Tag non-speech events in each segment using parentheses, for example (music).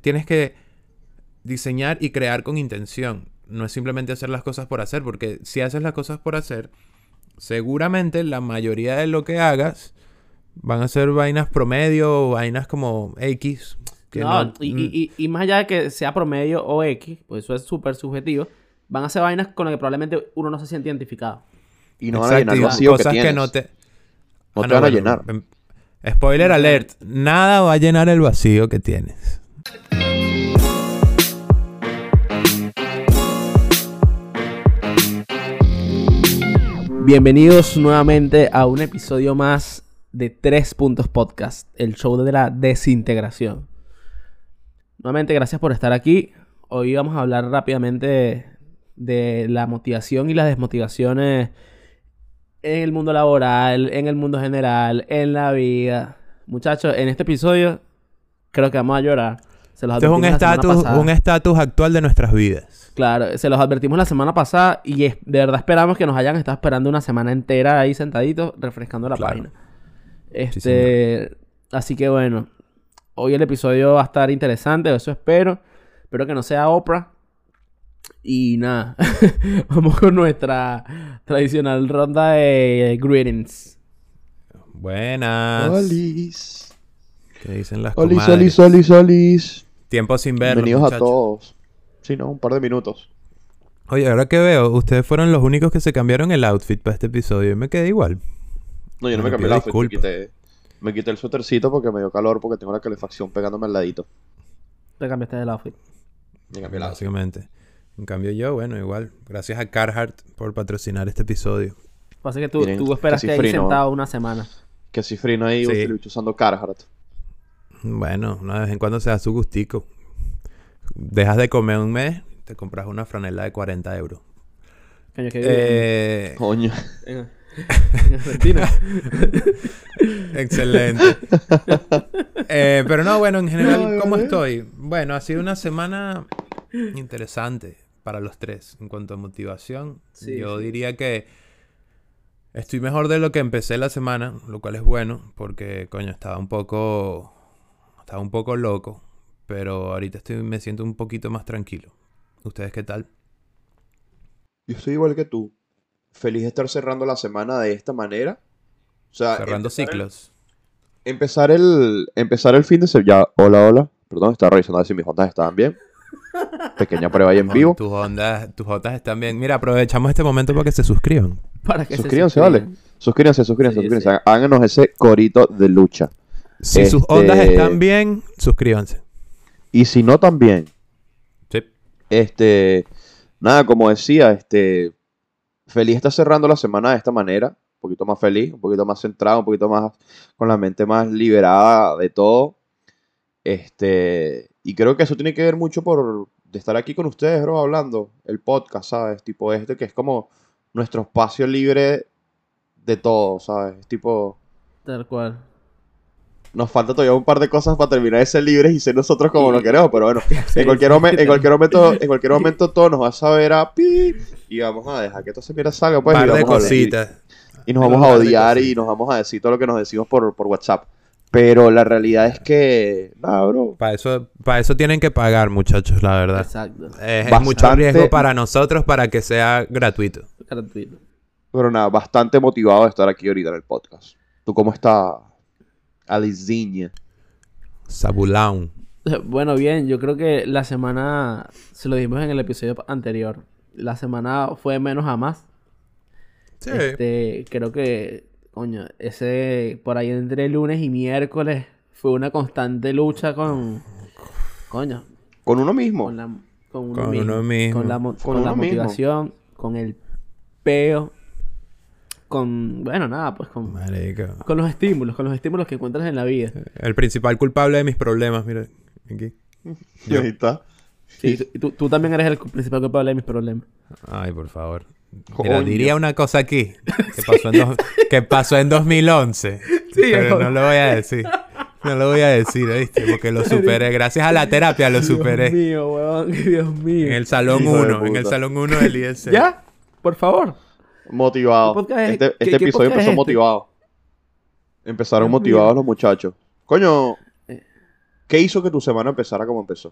tienes que diseñar y crear con intención. No es simplemente hacer las cosas por hacer, porque si haces las cosas por hacer, seguramente la mayoría de lo que hagas van a ser vainas promedio o vainas como X. Que no, no- y, y- y- y más allá de que sea promedio o X, pues eso es súper subjetivo, van a ser vainas con las que probablemente uno no se siente identificado. Y no van a Exacto, llenar vacío que cosas tienes. no te... No Ah, te van a llenar. em- Spoiler alert, nada va a llenar el vacío que tienes. Bienvenidos nuevamente a un episodio más de Tres Puntos Podcast, el show de la desintegración. Nuevamente, gracias por estar aquí. Hoy vamos a hablar rápidamente de, de la motivación y las desmotivaciones en el mundo laboral, en el mundo general, en la vida. Muchachos, en este episodio creo que vamos a llorar. Se los Este es un estatus, un estatus actual de nuestras vidas. Claro, se los advertimos la semana pasada y es- de verdad esperamos que nos hayan estado esperando una semana entera ahí sentaditos refrescando la Claro. página. Este, así que bueno, hoy el episodio va a estar interesante, eso espero. Espero que no sea Oprah. Y nada, (laughs) vamos con nuestra tradicional ronda de greetings. Buenas. Olis. ¿Qué dicen las Olis, comadres? olis, olis, olis. Tiempo sin verlos, Bienvenidos a todos. Sí, ¿no? Un par de minutos. Oye, ahora que veo, ustedes fueron los únicos que se cambiaron el outfit para este episodio y me quedé igual. No, yo no Me me cambié el outfit. Me quité, me quité el suétercito porque me dio calor porque tengo la calefacción pegándome al ladito. Te cambiaste del outfit. Me cambié el outfit. Básicamente. En cambio yo, bueno, igual. Gracias a Carhartt por patrocinar este episodio. Pasa que tú, Miren, tú esperaste casi ahí sentado una semana. Que cifrino ahí Sí. el usando Carhartt. Bueno, una vez en cuando se da su gustico. Dejas de comer un mes, te compras una franela de 40 euros. Coño, qué Eh, Coño. En, en Argentina. (laughs) excelente. Eh, pero no, bueno, en general, ¿cómo estoy? Bueno, ha sido una semana interesante para los tres en cuanto a motivación. Sí, Yo sí. diría que estoy mejor de lo que empecé la semana, lo cual es bueno, porque, coño, estaba un poco... Estaba un poco loco, pero ahorita estoy, me siento un poquito más tranquilo. ¿Ustedes qué tal? Yo estoy igual que tú. Feliz de estar cerrando la semana de esta manera. O sea, Cerrando empezar el- ciclos. Empezar el, empezar el fin de semana. Ya, hola, hola. Perdón, estaba revisando a ver si mis ondas estaban bien. Pequeña prueba ahí en vivo. Tus ondas, tus ondas están bien. Mira, aprovechamos este momento para que se suscriban. Para que se Suscríbanse, suscriban. vale. Suscríbanse, suscríbanse, Sí, suscríbanse. Háganos ese corito de lucha. Si sus Este- ondas están bien, suscríbanse. Y si no, también. Sí. Este, nada, como decía, este, feliz está cerrando la semana de esta manera, un poquito más feliz, un poquito más centrado, un poquito más con la mente más liberada de todo. Este, y creo que eso tiene que ver mucho por de estar aquí con ustedes, bro, hablando, el podcast, ¿sabes? Tipo este, que es como nuestro espacio libre de todo, ¿sabes? Tipo, Tal cual. Nos falta todavía un par de cosas para terminar de ser libres y ser nosotros como lo queremos, pero bueno, (laughs) en cualquier, sí, momen- en cualquier momento, en cualquier (laughs) momento todo nos va a saber a pi y vamos a dejar que esto se mira salga pues Un y, par de vamos a- cositas. y nos vamos a odiar y nos vamos a decir todo lo que nos decimos por, por WhatsApp. Pero la realidad es que, nada, bro. Para eso, para eso tienen que pagar, muchachos, la verdad. Exacto. Es, mucho riesgo para nosotros para que sea gratuito. Gratuito. Pero nada, bastante motivado de estar aquí ahorita en el podcast. ¿Tú cómo estás, Alizinha? Sabulaun. (laughs) Bueno, bien, yo creo que la semana, se lo dijimos en el episodio anterior, la semana fue menos a más. Sí. Este, creo que, coño, ese, por ahí entre lunes y miércoles fue una constante lucha con, coño, Con uno mismo. con la, con uno Con mismo, uno mismo. con la, mo- Con con la uno mismo. motivación, con el peo, con, bueno, nada, pues con, Marico. con los estímulos, con los estímulos que encuentras en la vida. El principal culpable de mis problemas, mira. Aquí. Y ahí está. Sí, tú, tú- también eres el principal culpable de mis problemas. Ay, por favor. Mira, diría una cosa aquí. Que pasó en, dos- (laughs) que pasó en 2011. pero hijo. no lo voy a decir. No lo voy a decir, ¿viste? Porque lo superé. Gracias a la terapia lo Dios superé. mío, weón, (laughs) Dios mío. En el salón Hijo de 1. En el salón 1 del IEC. ¿Ya? Por favor. Motivado. ¿Qué podcast es- Este, este qué episodio empezó este? motivado. Empezaron motivados los muchachos. Coño, ¿Qué hizo que tu semana empezara como empezó?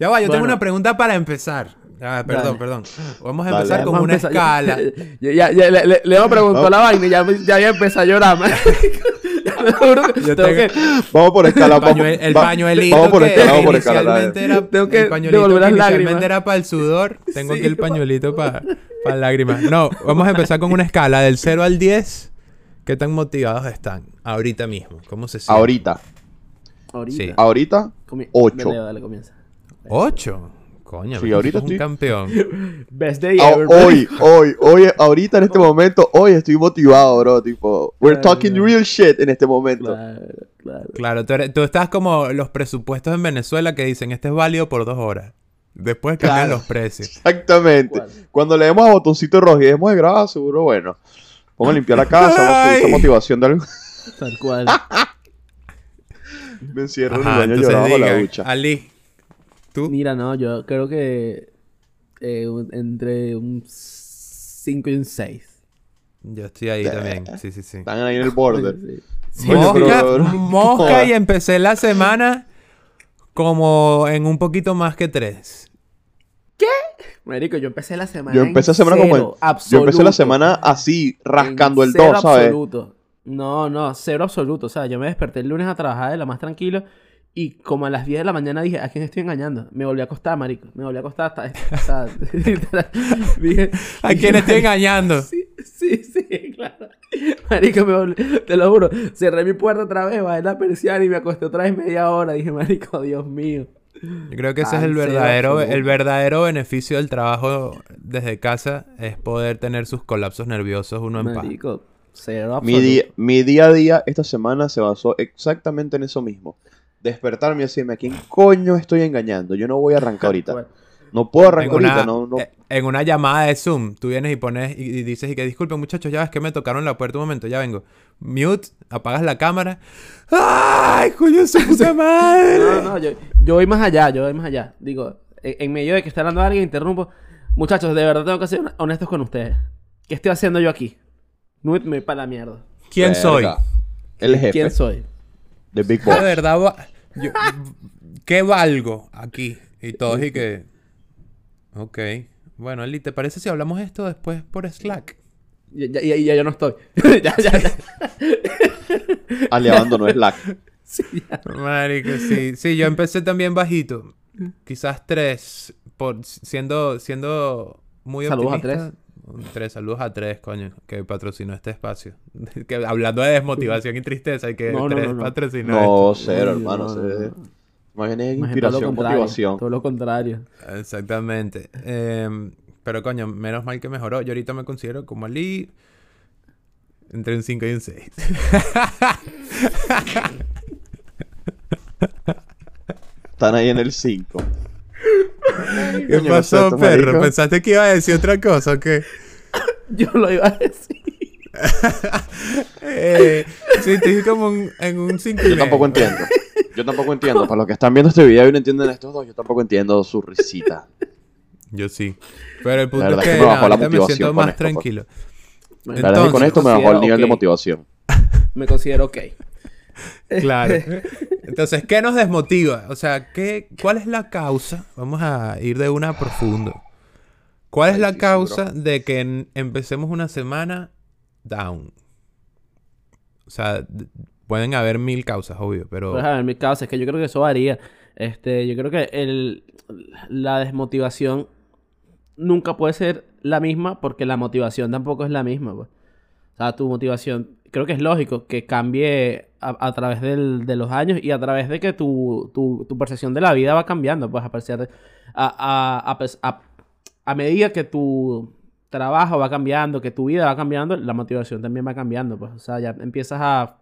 Ya va, yo tengo una pregunta para empezar. Ah, perdón, Dale. perdón. Vamos a Dale. empezar con una empezar. escala. (laughs) Ya, ya, ya, le, le, Leo preguntó No. la vaina y ya, ya, ya empezó a llorar, (laughs) Yo tengo tengo- que- Vamos por escala. El, vamos- pañuel- el va- pañuelito Vamos por que escala, vamos por escala. dale. inicialmente era, Tengo que el pañuelito que las inicialmente lágrimas. era para el sudor. Tengo Sí, aquí el pañuelito para lágrimas. No, vamos a empezar con una escala del 0 al 10. ¿Qué tan motivados están ahorita mismo? ¿Cómo se sienten? Ahorita. Ahorita. Sí. Ahorita, Comi- ocho. Dale, Leo, dale, comienza. ¿Ocho? Coño, Sí, ahorita un estoy- campeón. (laughs) Best day Ah, ever, hoy, (laughs) hoy, hoy, ahorita en este momento, hoy estoy motivado, bro. Tipo, we're Claro, talking claro. real shit en este momento. Claro, claro. Claro, tú, eres- tú estás como los presupuestos en Venezuela que dicen, este es válido por dos horas. Después cambian Claro. los precios. Exactamente. ¿Cuál? Cuando le demos a botoncito rojo y dejemos de grabar, seguro, bueno. Vamos a limpiar la casa, vamos a (laughs) motivación de algo. Tal cual. Me encierro en el baño llorando la ducha. Ali, tú. Mira, no, yo creo que eh, un- entre un 5 y un 6. Yo estoy ahí también. Sí, sí, sí. Están ahí en el border. (laughs) Sí. Pero- Mosca, pero- mosca y empecé la semana como en un poquito más que tres. Marico, yo empecé la semana. Yo empecé la semana como en- cero, Yo empecé absoluto. la semana así, rascando En el cero 2, ¿sabes? absoluto. No, no, cero absoluto. O sea, yo me desperté el lunes a trabajar de la más tranquilo. Y como a las 10 de la mañana dije, ¿a quién estoy engañando? Me volví a acostar, marico. Me volví a acostar hasta... hasta- (laughs) dije, ¿A quién estoy engañando? Sí, sí, sí, claro. Marico, me volví- te lo juro. Cerré mi puerta otra vez, bajé la persiana y me acosté otra vez media hora. Dije, marico, Dios mío. Yo creo que ese es el verdadero, el verdadero beneficio del trabajo desde casa, es poder tener sus colapsos nerviosos uno en paz. Marico, cero Mi mi día a día esta semana se basó exactamente en eso mismo. Despertarme y decirme, ¿a quién coño estoy engañando? Yo no voy a arrancar (laughs) ahorita. Bueno, No puedo arrancar una, ahorita, no, no. eh, en una llamada de Zoom, tú vienes y pones y, y dices y que disculpen muchachos, ya es que me tocaron la puerta un momento, ya vengo. Mute, apagas la cámara. ¡Ay, coño, su (laughs) puta madre! No, no, yo, yo voy más allá, yo voy más allá. Digo, en, en medio de que está hablando alguien, interrumpo. Muchachos, de verdad tengo que ser honestos con ustedes. ¿Qué estoy haciendo yo aquí? Me me voy para la mierda. ¿Quién soy? El jefe. ¿Quién soy? The Big De Boss. verdad, va- yo- ¿qué valgo aquí? Y todos y que... Ok. Bueno, Eli, ¿te parece si hablamos esto después por Slack? Ya, ya, ya- ya yo no estoy. (laughs) ya, ya, ya. (laughs) Ali abandonó Slack. (laughs) Sí, ya. Marico, sí. Sí, yo empecé también bajito. Quizás tres. Por, siendo, siendo muy Saludos a optimista. Un Tres, saludos a tres, coño, que patrocinó este espacio. (laughs) que hablando de desmotivación y tristeza, hay que No, no, tres no, no. patrocinó No, esto. cero, hermano. no, se- no, no. Más bien es todo inspiración, contrario, motivación. Todo lo contrario. Exactamente. Em, pero coño, menos mal que mejoró. Yo ahorita me considero como Ali entre un 5 y un 6. Están ahí en el 5. ¿Qué Coño, pasó, perro? marico. ¿Pensaste que iba a decir otra cosa o qué? (coughs) Yo lo iba a decir. (laughs) Eh, sí, estoy como un- en un 5 Yo tampoco entiendo. Yo tampoco entiendo. Para los que están viendo este video y no entienden estos dos, yo tampoco entiendo su risita. Yo sí. Pero el punto verdad es que que me bajó la ahorita me motivación siento más esto, pues. tranquilo. La verdad es que con Entonces, esto me bajó el nivel de motivación. Me considero ok. Claro. (laughs) Entonces, ¿qué nos desmotiva? O sea, ¿qué, ¿cuál es la causa? Vamos a ir de una a profundo. ¿Cuál es la causa de que empecemos una semana down? O sea, pueden haber mil causas, obvio, pero... Pues a ver, en mi caso es que yo creo que eso varía. Este, yo creo que el, la desmotivación nunca puede ser la misma porque la motivación tampoco es la misma, pues. O sea, tu motivación, creo que es lógico que cambie a, través del- de los años y a través de que tu, tu, percepción de la vida va cambiando, pues, a de- a, a- a medida que tu trabajo va cambiando, que tu vida va cambiando, la motivación también va cambiando, pues. O sea, ya empiezas a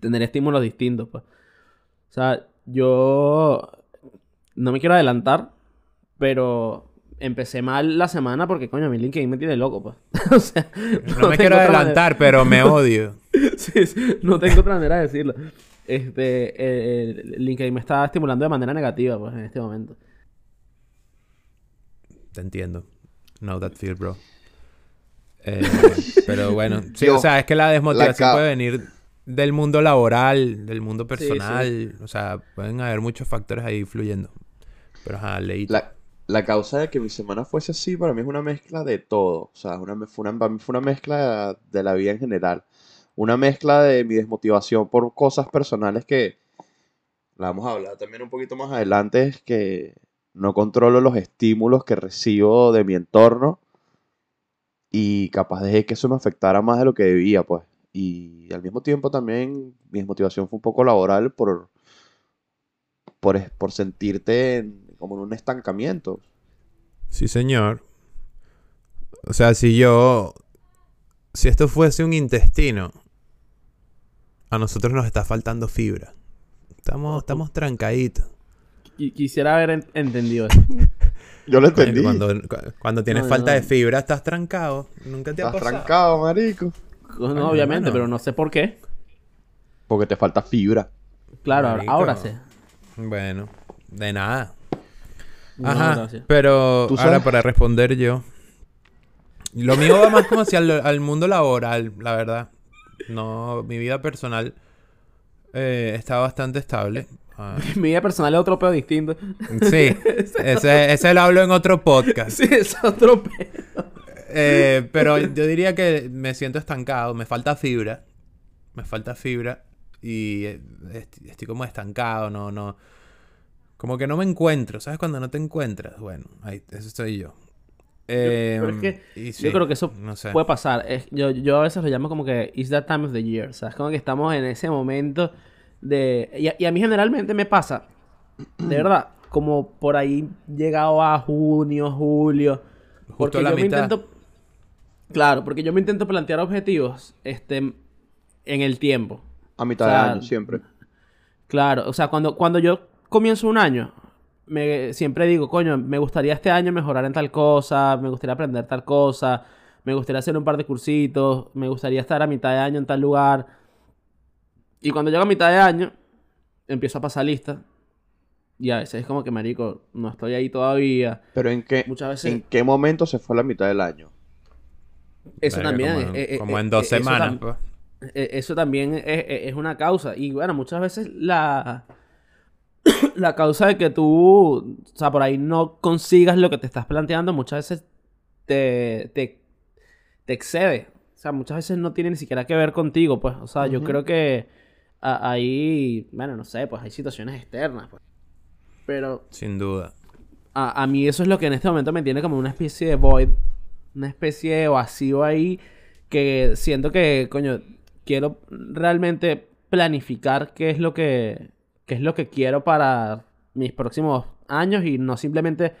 tener estímulos distintos, pues. O sea, yo no me quiero adelantar, pero empecé mal la semana porque, coño, mi LinkedIn me tiene loco, pues. (laughs) o sea, No me quiero adelantar, pero me odio. (laughs) Sí, sí, no tengo otra manera de decirlo. Este, eh, LinkedIn me está estimulando de manera negativa, pues, en este momento. Te entiendo. Know that feel, bro. Eh, (laughs) pero bueno, sí, Yo, o sea, es que la desmotivación la puede venir del mundo laboral, del mundo personal. O sea, pueden haber muchos factores ahí influyendo. Pero ajá, leí. La, la causa de que mi semana fuese así para mí es una mezcla de todo. O sea, una, fue una, fue una mezcla de la vida en general. Una mezcla de mi desmotivación por cosas personales que la vamos a hablar también un poquito más adelante. Es que no controlo los estímulos que recibo de mi entorno y capaz de que eso me afectara más de lo que debía, pues. Y al mismo tiempo también mi desmotivación fue un poco laboral por, por, por sentirte como en un estancamiento. Sí, señor. O sea, si yo... Si esto fuese un intestino, a nosotros nos está faltando fibra. Estamos, estamos trancaditos. Quisiera haber entendido eso. (laughs) Yo lo entendí. Cuando, cuando tienes falta de fibra, estás trancado. Nunca te ha Estás trancado, marico. No, obviamente, pero no sé por qué. Porque te falta fibra. Claro, ahora sé. Bueno, de nada. Ajá, pero ahora para responder yo. Lo mío va más como hacia el, mundo laboral, la verdad. No, mi vida personal eh, está bastante estable. Ah. (laughs) Mi vida personal es otro pedo distinto. Sí, (laughs) ese, ese lo hablo en otro podcast. Sí, es otro pedo. Eh, (laughs) pero yo diría que me siento estancado, me falta fibra. Me falta fibra y eh, estoy como estancado, no, no. Como que no me encuentro, ¿sabes? Cuando no te encuentras, bueno, ahí, eso soy yo. pero es que em, yo creo que eso puede pasar. yo, yo a veces lo llamo como que it's that time of the year. ¿sabes? Como que estamos en ese momento de... Y a, mí generalmente me pasa, de verdad, como por ahí llegado a junio, julio. porque yo me intento... Claro, porque yo me intento plantear objetivos este, en el tiempo. A mitad de año, siempre. Claro, o sea, cuando, cuando yo comienzo un año, me, siempre digo, coño, me gustaría este año mejorar en tal cosa, me gustaría aprender tal cosa, me gustaría hacer un par de cursitos, me gustaría estar a mitad de año en tal lugar. Y cuando llego a mitad de año, empiezo a pasar lista. Y a veces es como que, marico, no estoy ahí todavía. Pero ¿en qué, Muchas veces... ¿en qué momento se fue la mitad del año? Eso también. Como, eh, como en dos eh, semanas. pues. Eso también es, una causa. Y bueno, muchas veces la, (coughs) la causa de que tú, o sea, por ahí no consigas lo que te estás planteando, muchas veces te, te, te excede. O sea, muchas veces no tiene ni siquiera que ver contigo, pues. O sea, yo creo que ahí, bueno, no sé, pues hay situaciones externas, pues. Pero... Sin duda. A, a, mí eso es lo que en este momento me tiene como una especie de void, una especie de vacío ahí, que siento que, coño, quiero realmente planificar qué es lo que, qué es lo que quiero para mis próximos años y no simplemente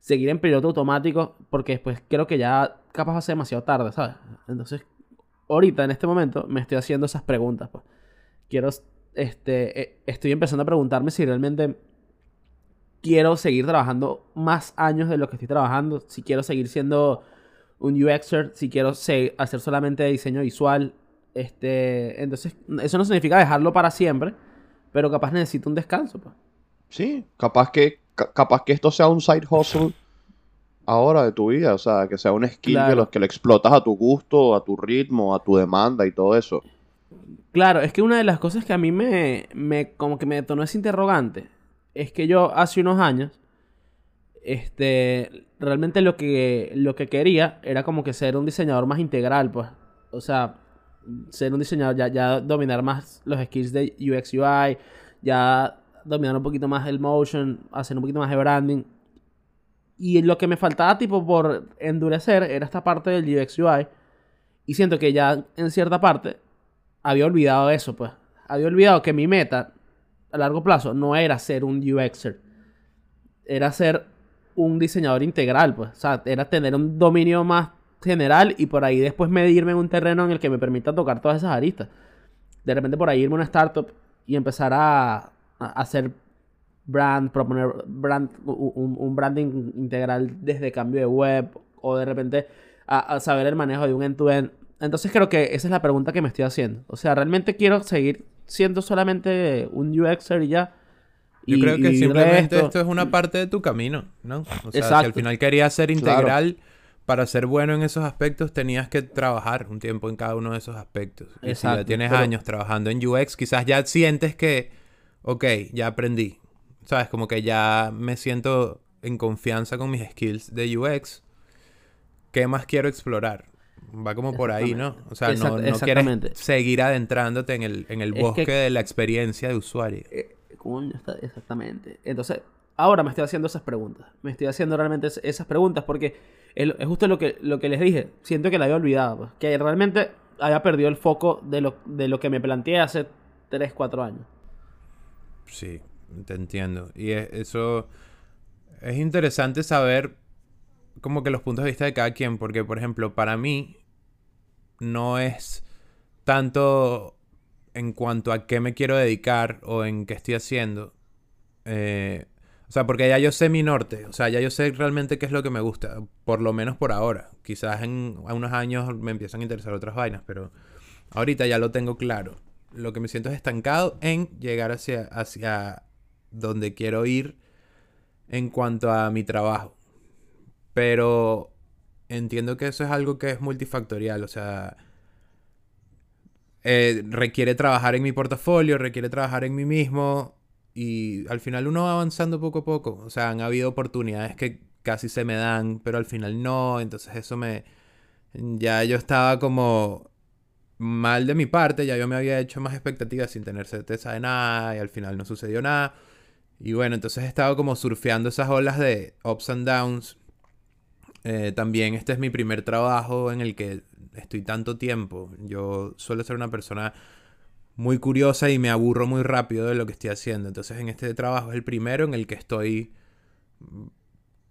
seguir en piloto automático porque después creo que ya capaz va a ser demasiado tarde, ¿sabes? Entonces, ahorita en este momento me estoy haciendo esas preguntas, pues. Quiero, este, eh, estoy empezando a preguntarme si realmente quiero seguir trabajando más años de lo que estoy trabajando, si quiero seguir siendo un UXer, si quiero hacer solamente diseño visual, este, entonces eso no significa dejarlo para siempre, pero capaz necesito un descanso, pues. Sí, capaz que capaz que esto sea un side hustle ahora de tu vida, o sea, que sea un skill que, los, que lo explotas a tu gusto, a tu ritmo, a tu demanda y todo eso. Claro, es que una de las cosas que a mí me, me como que me detonó ese interrogante es que yo hace unos años este realmente lo que lo que quería era como que ser un diseñador más integral, pues. O sea, ser un diseñador ya, ya dominar más los skills de UX UI, ya dominar un poquito más el motion, hacer un poquito más de branding. Y lo que me faltaba, tipo, por endurecer era esta parte del UX UI. Y siento que ya en cierta parte había olvidado eso, pues. Había olvidado que mi meta a largo plazo no era ser un UXer. Era ser un diseñador integral, pues. O sea, era tener un dominio más general y por ahí después medirme en un terreno en el que me permita tocar todas esas aristas. De repente por ahí irme a una startup y empezar a hacer brand, proponer brand, un, branding integral desde cambio de web o de repente a, saber el manejo de un end-to-end. Entonces creo que esa es la pregunta que me estoy haciendo. O sea, ¿realmente quiero seguir siendo solamente un UXer y ya? Yo creo que simplemente esto... es una parte de tu camino, ¿no? O sea, si al final querías ser integral, para ser bueno en esos aspectos tenías que trabajar un tiempo en cada uno de esos aspectos. Y si Exacto, ya tienes pero- años trabajando en UX, quizás ya sientes que, ok, ya aprendí. ¿Sabes? Como que ya me siento en confianza con mis skills de UX. ¿Qué más quiero explorar? Va como por ahí, ¿no? O sea, no, Exact- no quieres seguir adentrándote en el, en el que- bosque de la experiencia de usuario. Eh, coño, está- exactamente. Entonces, ahora me estoy haciendo esas preguntas. Me estoy haciendo realmente es- esas preguntas porque es, justo lo que, lo que les dije. Siento que la había olvidado. pues, que realmente había perdido el foco de lo, de lo que me planteé hace 3, 4 años. Sí, te entiendo. Y es- eso es interesante saber como que los puntos de vista de cada quien, porque por ejemplo, para mí no es tanto en cuanto a qué me quiero dedicar o en qué estoy haciendo. Eh, o sea, porque ya yo sé mi norte, o sea, ya yo sé realmente qué es lo que me gusta, por lo menos por ahora. Quizás en a unos años me empiezan a interesar otras vainas, pero ahorita ya lo tengo claro. Lo que me siento es estancado en llegar hacia, hacia donde quiero ir en cuanto a mi trabajo. Pero entiendo que eso es algo que es multifactorial, o sea, eh, requiere trabajar en mi portafolio, requiere trabajar en mí mismo y al final uno va avanzando poco a poco. O sea, han habido oportunidades que casi se me dan, pero al final no, entonces eso me... Ya yo estaba como mal de mi parte, ya yo me había hecho más expectativas sin tener certeza de nada y al final no sucedió nada. Y bueno, entonces he estado como surfeando esas olas de ups and downs. Eh, también este es mi primer trabajo en el que estoy tanto tiempo. Yo suelo ser una persona muy curiosa y me aburro muy rápido de lo que estoy haciendo. Entonces en este trabajo es el primero en el que estoy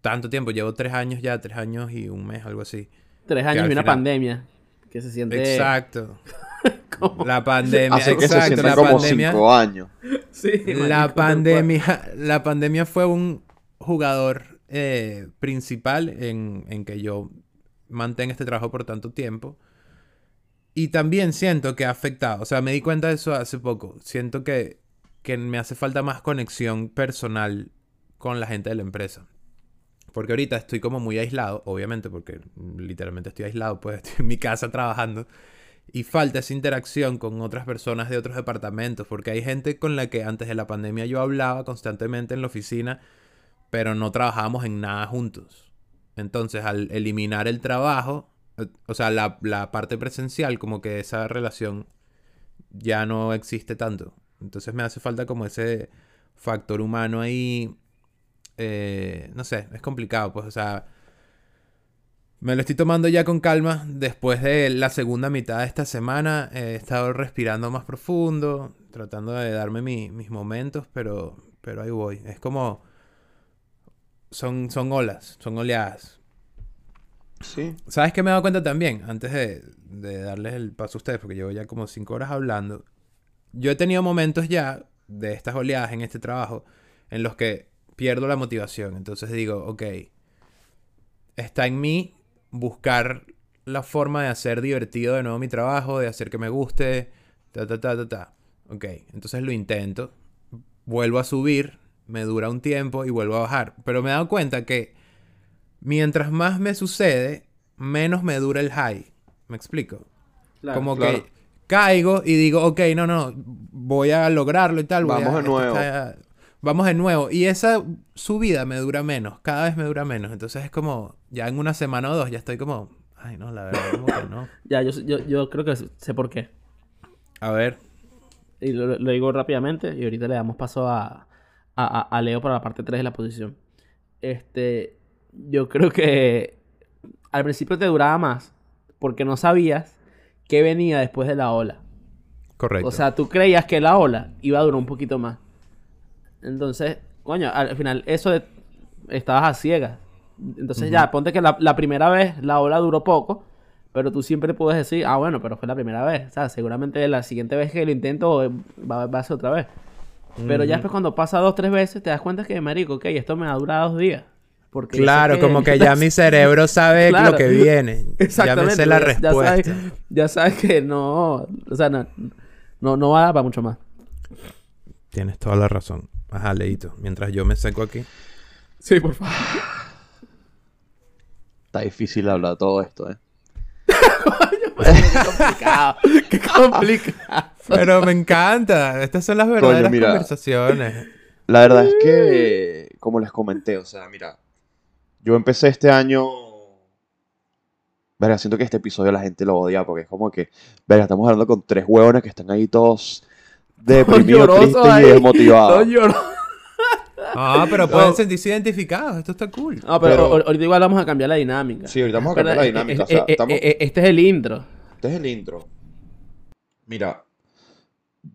tanto tiempo. Llevo tres años ya, tres años y un mes, algo así. 3 años y una pandemia. Que se siente... Exacto. (laughs) como- La pandemia, Hace que se exacto. sientan La como pandemia, cinco años. Sí, la pandemia, la pandemia fue un jugador eh, principal en, en que yo mantenga este trabajo por tanto tiempo. Y también siento que ha afectado, o sea, me di cuenta de eso hace poco. Siento que, que me hace falta más conexión personal con la gente de la empresa. Porque ahorita estoy como muy aislado, obviamente, porque literalmente estoy aislado, pues (laughs) estoy en mi casa trabajando. Y falta esa interacción con otras personas de otros departamentos, porque hay gente con la que antes de la pandemia yo hablaba constantemente en la oficina, pero no trabajábamos en nada juntos. Entonces, al eliminar el trabajo, o sea, la, la parte presencial, como que esa relación ya no existe tanto. Entonces me hace falta como ese factor humano ahí. eh, no sé, es complicado, pues, o sea, me lo estoy tomando ya con calma. Después de la segunda mitad de esta semana he estado respirando más profundo, tratando de darme mi- mis momentos, pero, pero ahí voy. Es como... Son, son olas, son oleadas. Sí. ¿Sabes qué me he dado cuenta también? Antes de, de darles el paso a ustedes, porque llevo ya como cinco horas hablando. Yo he tenido momentos ya de estas oleadas en este trabajo en los que pierdo la motivación. Entonces digo, ok, está en mí buscar la forma de hacer divertido de nuevo mi trabajo, de hacer que me guste, ta, ta, ta, ta, ta. Ok, entonces lo intento, vuelvo a subir, me dura un tiempo y vuelvo a bajar. Pero me he dado cuenta que mientras más me sucede, menos me dura el high. ¿Me explico? Claro. Como claro. que caigo y digo, ok, no, no, voy a lograrlo y tal. voy Vamos a- de nuevo. está- vamos de nuevo. Y esa subida me dura menos, cada vez me dura menos. Entonces es como, ya en una semana o dos ya estoy como, ay, no, la verdad, como que no. (coughs) Ya, yo, yo, yo creo que sé por qué. A ver, Y lo, lo digo rápidamente y ahorita le damos paso a, a, a- a Leo para la parte 3 de la posición. Este, yo creo que al principio te duraba más porque no sabías qué venía después de la ola. correcto. O sea, tú creías que la ola iba a durar un poquito más. Entonces, coño, al final eso de- estabas a ciegas. Entonces ya, ponte que la, la primera vez la ola duró poco, pero tú siempre puedes decir, ah, bueno, pero fue la primera vez. O sea, seguramente la siguiente vez que lo intento eh, va, va a ser otra vez. Pero ya después cuando pasa dos, tres veces, te das cuenta que, marico, ok, esto me ha durado dos días. Porque claro, como que ya mi cerebro (laughs) sabe Claro. lo que viene. Ya me sé la ya- ya respuesta. sabes, ya sabes que no, o sea, no, no, no va a dar para mucho más. Tienes toda la razón. Ajá, leíto. Mientras yo me seco aquí. Sí, por favor. Está difícil hablar todo esto, ¿eh? Qué (laughs) complicado. Qué complicado. Pero me encanta. Estas son las verdaderas mira. conversaciones. La verdad es que, como les comenté, o sea, mira, yo empecé este año. Verga, siento que este episodio la gente lo odia porque es como que, verga, estamos hablando con tres huevones que están ahí todos (laughs) deprimidos, tristes ahí. y desmotivados. (laughs) Ah, pero pueden sentirse identificados. Esto está cool. No, pero, Pero- ahor- ahorita igual vamos a cambiar la dinámica. Sí, ahorita vamos a cambiar la Pero, dinámica. eh, O sea, eh, eh, estamos... eh, este es el intro. Este es el intro. Mira,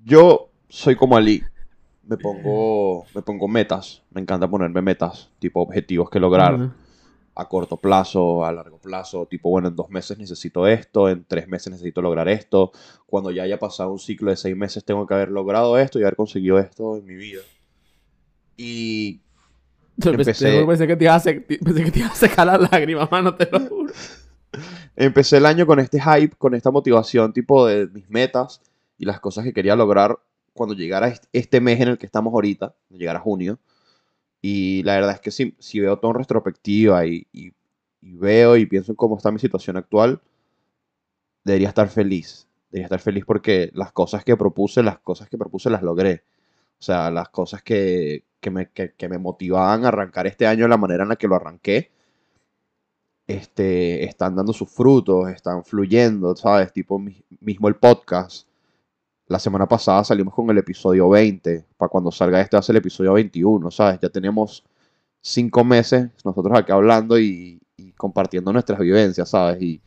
yo soy como Ali. Me pongo, me pongo metas. Me encanta ponerme metas, tipo objetivos que lograr Ujú. a corto plazo, a largo plazo. Tipo, bueno, en dos meses necesito esto, en tres meses necesito lograr esto. Cuando ya haya pasado un ciclo de seis meses tengo que haber logrado esto y haber conseguido esto en mi vida. Y (laughs) Empecé- pensé que te ibas a, pensé que te ibas a sacar las lágrimas, mano, te lo juro. (laughs) empecé el año con este hype, con esta motivación tipo de mis metas y las cosas que quería lograr cuando llegara est- este mes en el que estamos ahorita, llegara junio. Y la verdad es que si, si veo todo en retrospectiva y, y- y veo y pienso en cómo está mi situación actual, debería estar feliz. Debería estar feliz porque las cosas que propuse, las cosas que propuse las logré. O sea, las cosas que, que me, que- que me motivaban a arrancar este año de la manera en la que lo arranqué, este, están dando sus frutos, están fluyendo, ¿sabes? Tipo mi- mismo el podcast. La semana pasada salimos con el episodio 20. Para cuando salga este va a ser el episodio 21, ¿sabes? Ya tenemos cinco meses nosotros acá hablando y, y compartiendo nuestras vivencias, ¿sabes? Y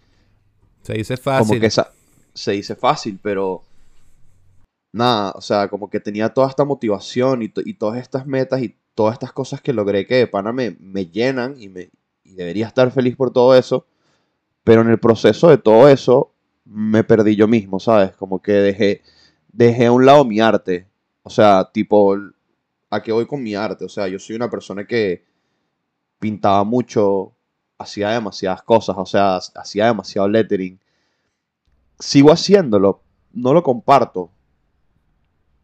Se dice como fácil. que esa, se dice fácil, pero nada, o sea, como que tenía toda esta motivación y, y todas estas metas y todas estas cosas que logré que de pana me, me llenan y, me, y debería estar feliz por todo eso, pero en el proceso de todo eso me perdí yo mismo, ¿sabes? Como que dejé, dejé a un lado mi arte, o sea, tipo, ¿a qué voy con mi arte? O sea, yo soy una persona que pintaba mucho, hacía demasiadas cosas, o sea, hacía demasiado lettering. Sigo haciéndolo, no lo comparto.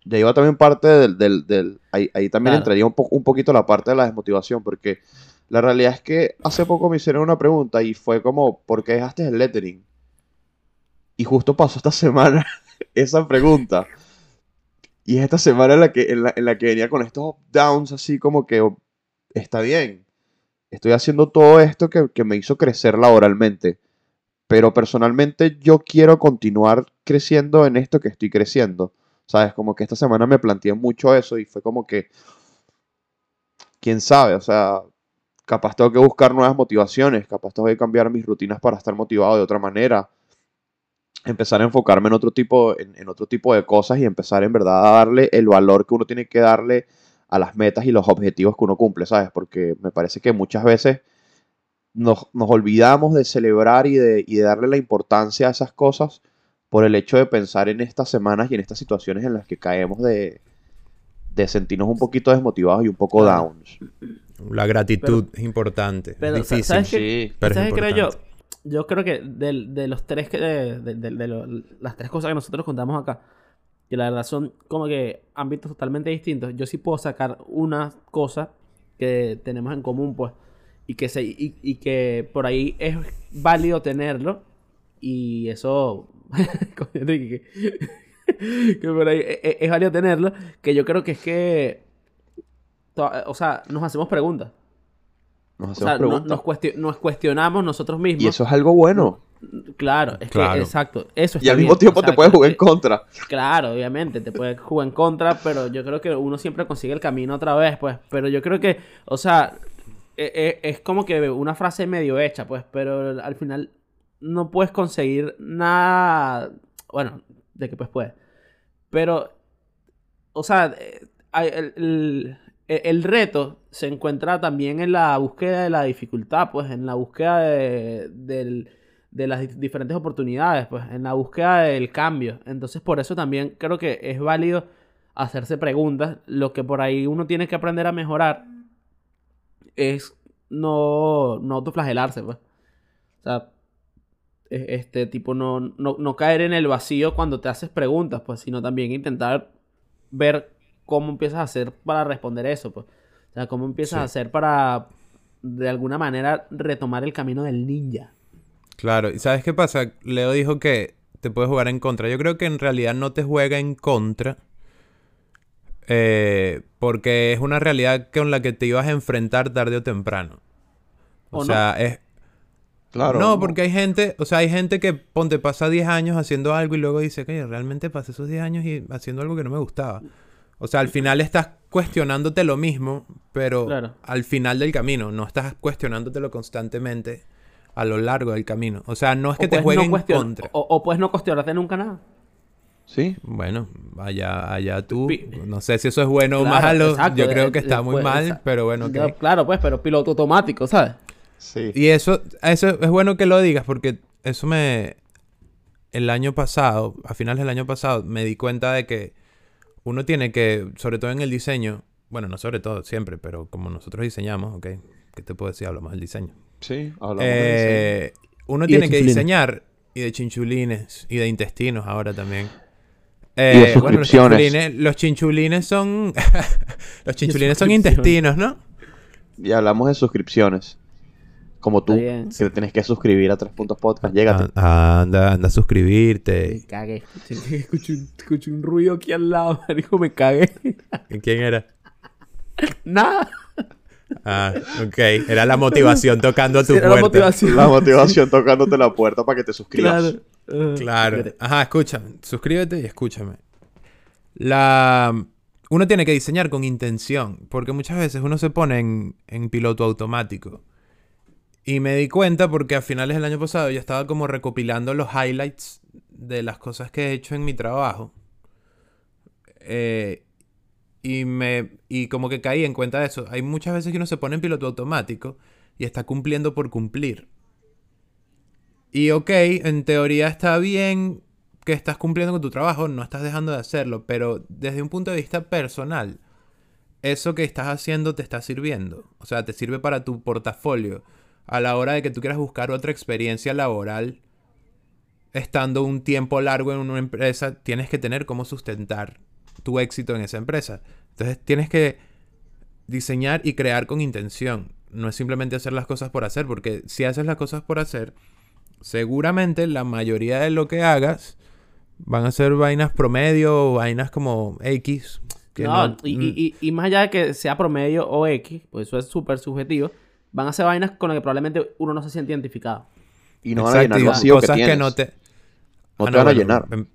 Ya iba también parte del... del- del- ahí, ahí también Claro. entraría un, po- un poquito la parte de la desmotivación, porque la realidad es que hace poco me hicieron una pregunta y fue como, ¿por qué dejaste el lettering? Y justo pasó esta semana (laughs) esa pregunta. Y es esta semana en la que, en la, en la que venía con estos downs así como que oh, está bien. Estoy haciendo todo esto que, que me hizo crecer laboralmente. Pero personalmente yo quiero continuar creciendo en esto que estoy creciendo. ¿Sabes? Como que esta semana me planteé mucho eso y fue como que, quién sabe, o sea, capaz tengo que buscar nuevas motivaciones, capaz tengo que cambiar mis rutinas para estar motivado de otra manera, empezar a enfocarme en otro tipo, en, en otro tipo de cosas y empezar en verdad a darle el valor que uno tiene que darle a las metas y los objetivos que uno cumple, ¿sabes? Porque me parece que muchas veces nos, nos olvidamos de celebrar y de, y de darle la importancia a esas cosas por el hecho de pensar en estas semanas y en estas situaciones en las que caemos de, de sentirnos un poquito desmotivados y un poco Claro. downs. La gratitud es importante. pero, es difícil. ¿sabes qué? Sí, pero es ¿Sabes qué creo yo? Yo creo que del- de, los tres que de, de- de- de las tres cosas que nosotros contamos acá, que la verdad son como que ámbitos totalmente distintos. Yo sí puedo sacar una cosa que tenemos en común, pues, y que se, y, y que por ahí es válido tenerlo. Y eso. (laughs) (laughs) Por ahí es, es- es válido tenerlo. Que yo creo que es que. O sea, nos hacemos preguntas. Nos O hacemos sea, no- nos, cuestio- nos cuestionamos nosotros mismos. y eso es algo bueno. Claro, es Claro. que exacto. Eso Y al bien. mismo tiempo O sea, te puedes jugar en contra. Claro, obviamente, te puede jugar en contra, pero yo creo que uno siempre consigue el camino otra vez, pues. Pero yo creo que, o sea, e- e- es como que una frase medio hecha, pues, pero al final no puedes conseguir nada. Bueno, de que pues puedes. Pero, o sea, eh, hay- el, el- el reto se encuentra también en la búsqueda de la dificultad, pues, en la búsqueda de, del- de las dif- diferentes oportunidades, pues, en la búsqueda del cambio. Entonces, por eso también creo que es válido hacerse preguntas. Lo que por ahí uno tiene que aprender a mejorar es no, no autoflagelarse, pues. O sea, e- este tipo no, no, no caer en el vacío cuando te haces preguntas, pues, sino también intentar ver cómo empiezas a hacer para responder eso, pues. O sea, cómo empiezas Sí. a hacer para, de alguna manera retomar el camino del ninja. Claro, ¿y sabes qué pasa? Leo dijo que te puede jugar en contra. Yo creo que en realidad no te juega en contra. eh, porque es una realidad con la que te ibas a enfrentar tarde o temprano. O, ¿O no? sea, es... Claro. no, porque hay gente, o sea, hay gente que, ponte, pasa 10 años haciendo algo y luego dice, que realmente pasé esos 10 años y haciendo algo que no me gustaba. O sea, al final estás cuestionándote lo mismo, pero Claro. al final del camino, no estás cuestionándotelo constantemente a lo largo del camino. O sea, no es que O te jueguen no contra. O, o puedes no cuestionarte nunca nada. Sí. Bueno, allá, allá tú. No sé si eso es bueno o malo. exacto, Yo creo que está eh, muy pues, mal, pero bueno, ok. Ya, Claro, pues, pero piloto automático, ¿sabes? Sí. Y eso, eso es bueno que lo digas porque eso me... El año pasado, a finales del año pasado, me di cuenta de que uno tiene que, sobre todo en el diseño, bueno, no sobre todo siempre, pero como nosotros diseñamos, ok, ¿qué te puedo decir? Hablamos del diseño. Sí, hablamos de Eh, uno Y de tiene que chinchulines. diseñar, y de chinchulines, y de intestinos ahora también. Y de Eh, bueno, los suscripciones. chinchulines, los chinchulines son... (laughs) los chinchulines son suscripciones. intestinos, ¿no? Y hablamos de suscripciones. Como tú, que te tienes que suscribir a Tres Puntos Podcast. Llégate. Ah, Anda, anda a suscribirte. Me cagué. Escuché un, escuché un ruido aquí al lado, (laughs) dijo, me cagué. ¿Quién era? Nada. Ah, ok. Era la motivación tocando a tu Era puerta. la motivación. La motivación tocándote la puerta para que te suscribas. Claro. Claro. Ajá, escúchame. Suscríbete y escúchame. La... Uno tiene que diseñar con intención, porque muchas veces uno se pone en, en piloto automático. Y me di cuenta porque a finales del año pasado yo estaba como recopilando los highlights de las cosas que he hecho en mi trabajo. Eh, y me y como que caí en cuenta de eso. Hay muchas veces que uno se pone en piloto automático y está cumpliendo por cumplir. Y ok, en teoría está bien que estás cumpliendo con tu trabajo, no estás dejando de hacerlo, pero desde un punto de vista personal, eso que estás haciendo te está sirviendo. O sea, te sirve para tu portafolio. A la hora de que tú quieras buscar otra experiencia laboral, estando un tiempo largo en una empresa, tienes que tener cómo sustentar tu éxito en esa empresa. Entonces tienes que diseñar y crear con intención. No es simplemente hacer las cosas por hacer, porque si haces las cosas por hacer, seguramente la mayoría de lo que hagas van a ser vainas promedio o vainas como X. que No, no- y, y- y- y más allá de que sea promedio o X, pues eso es súper subjetivo, van a ser vainas con las que probablemente uno no se siente identificado. Y no van a Exacto, llenar vacío que cosas tienes. no te... No Ah, te van a bueno, llenar. em-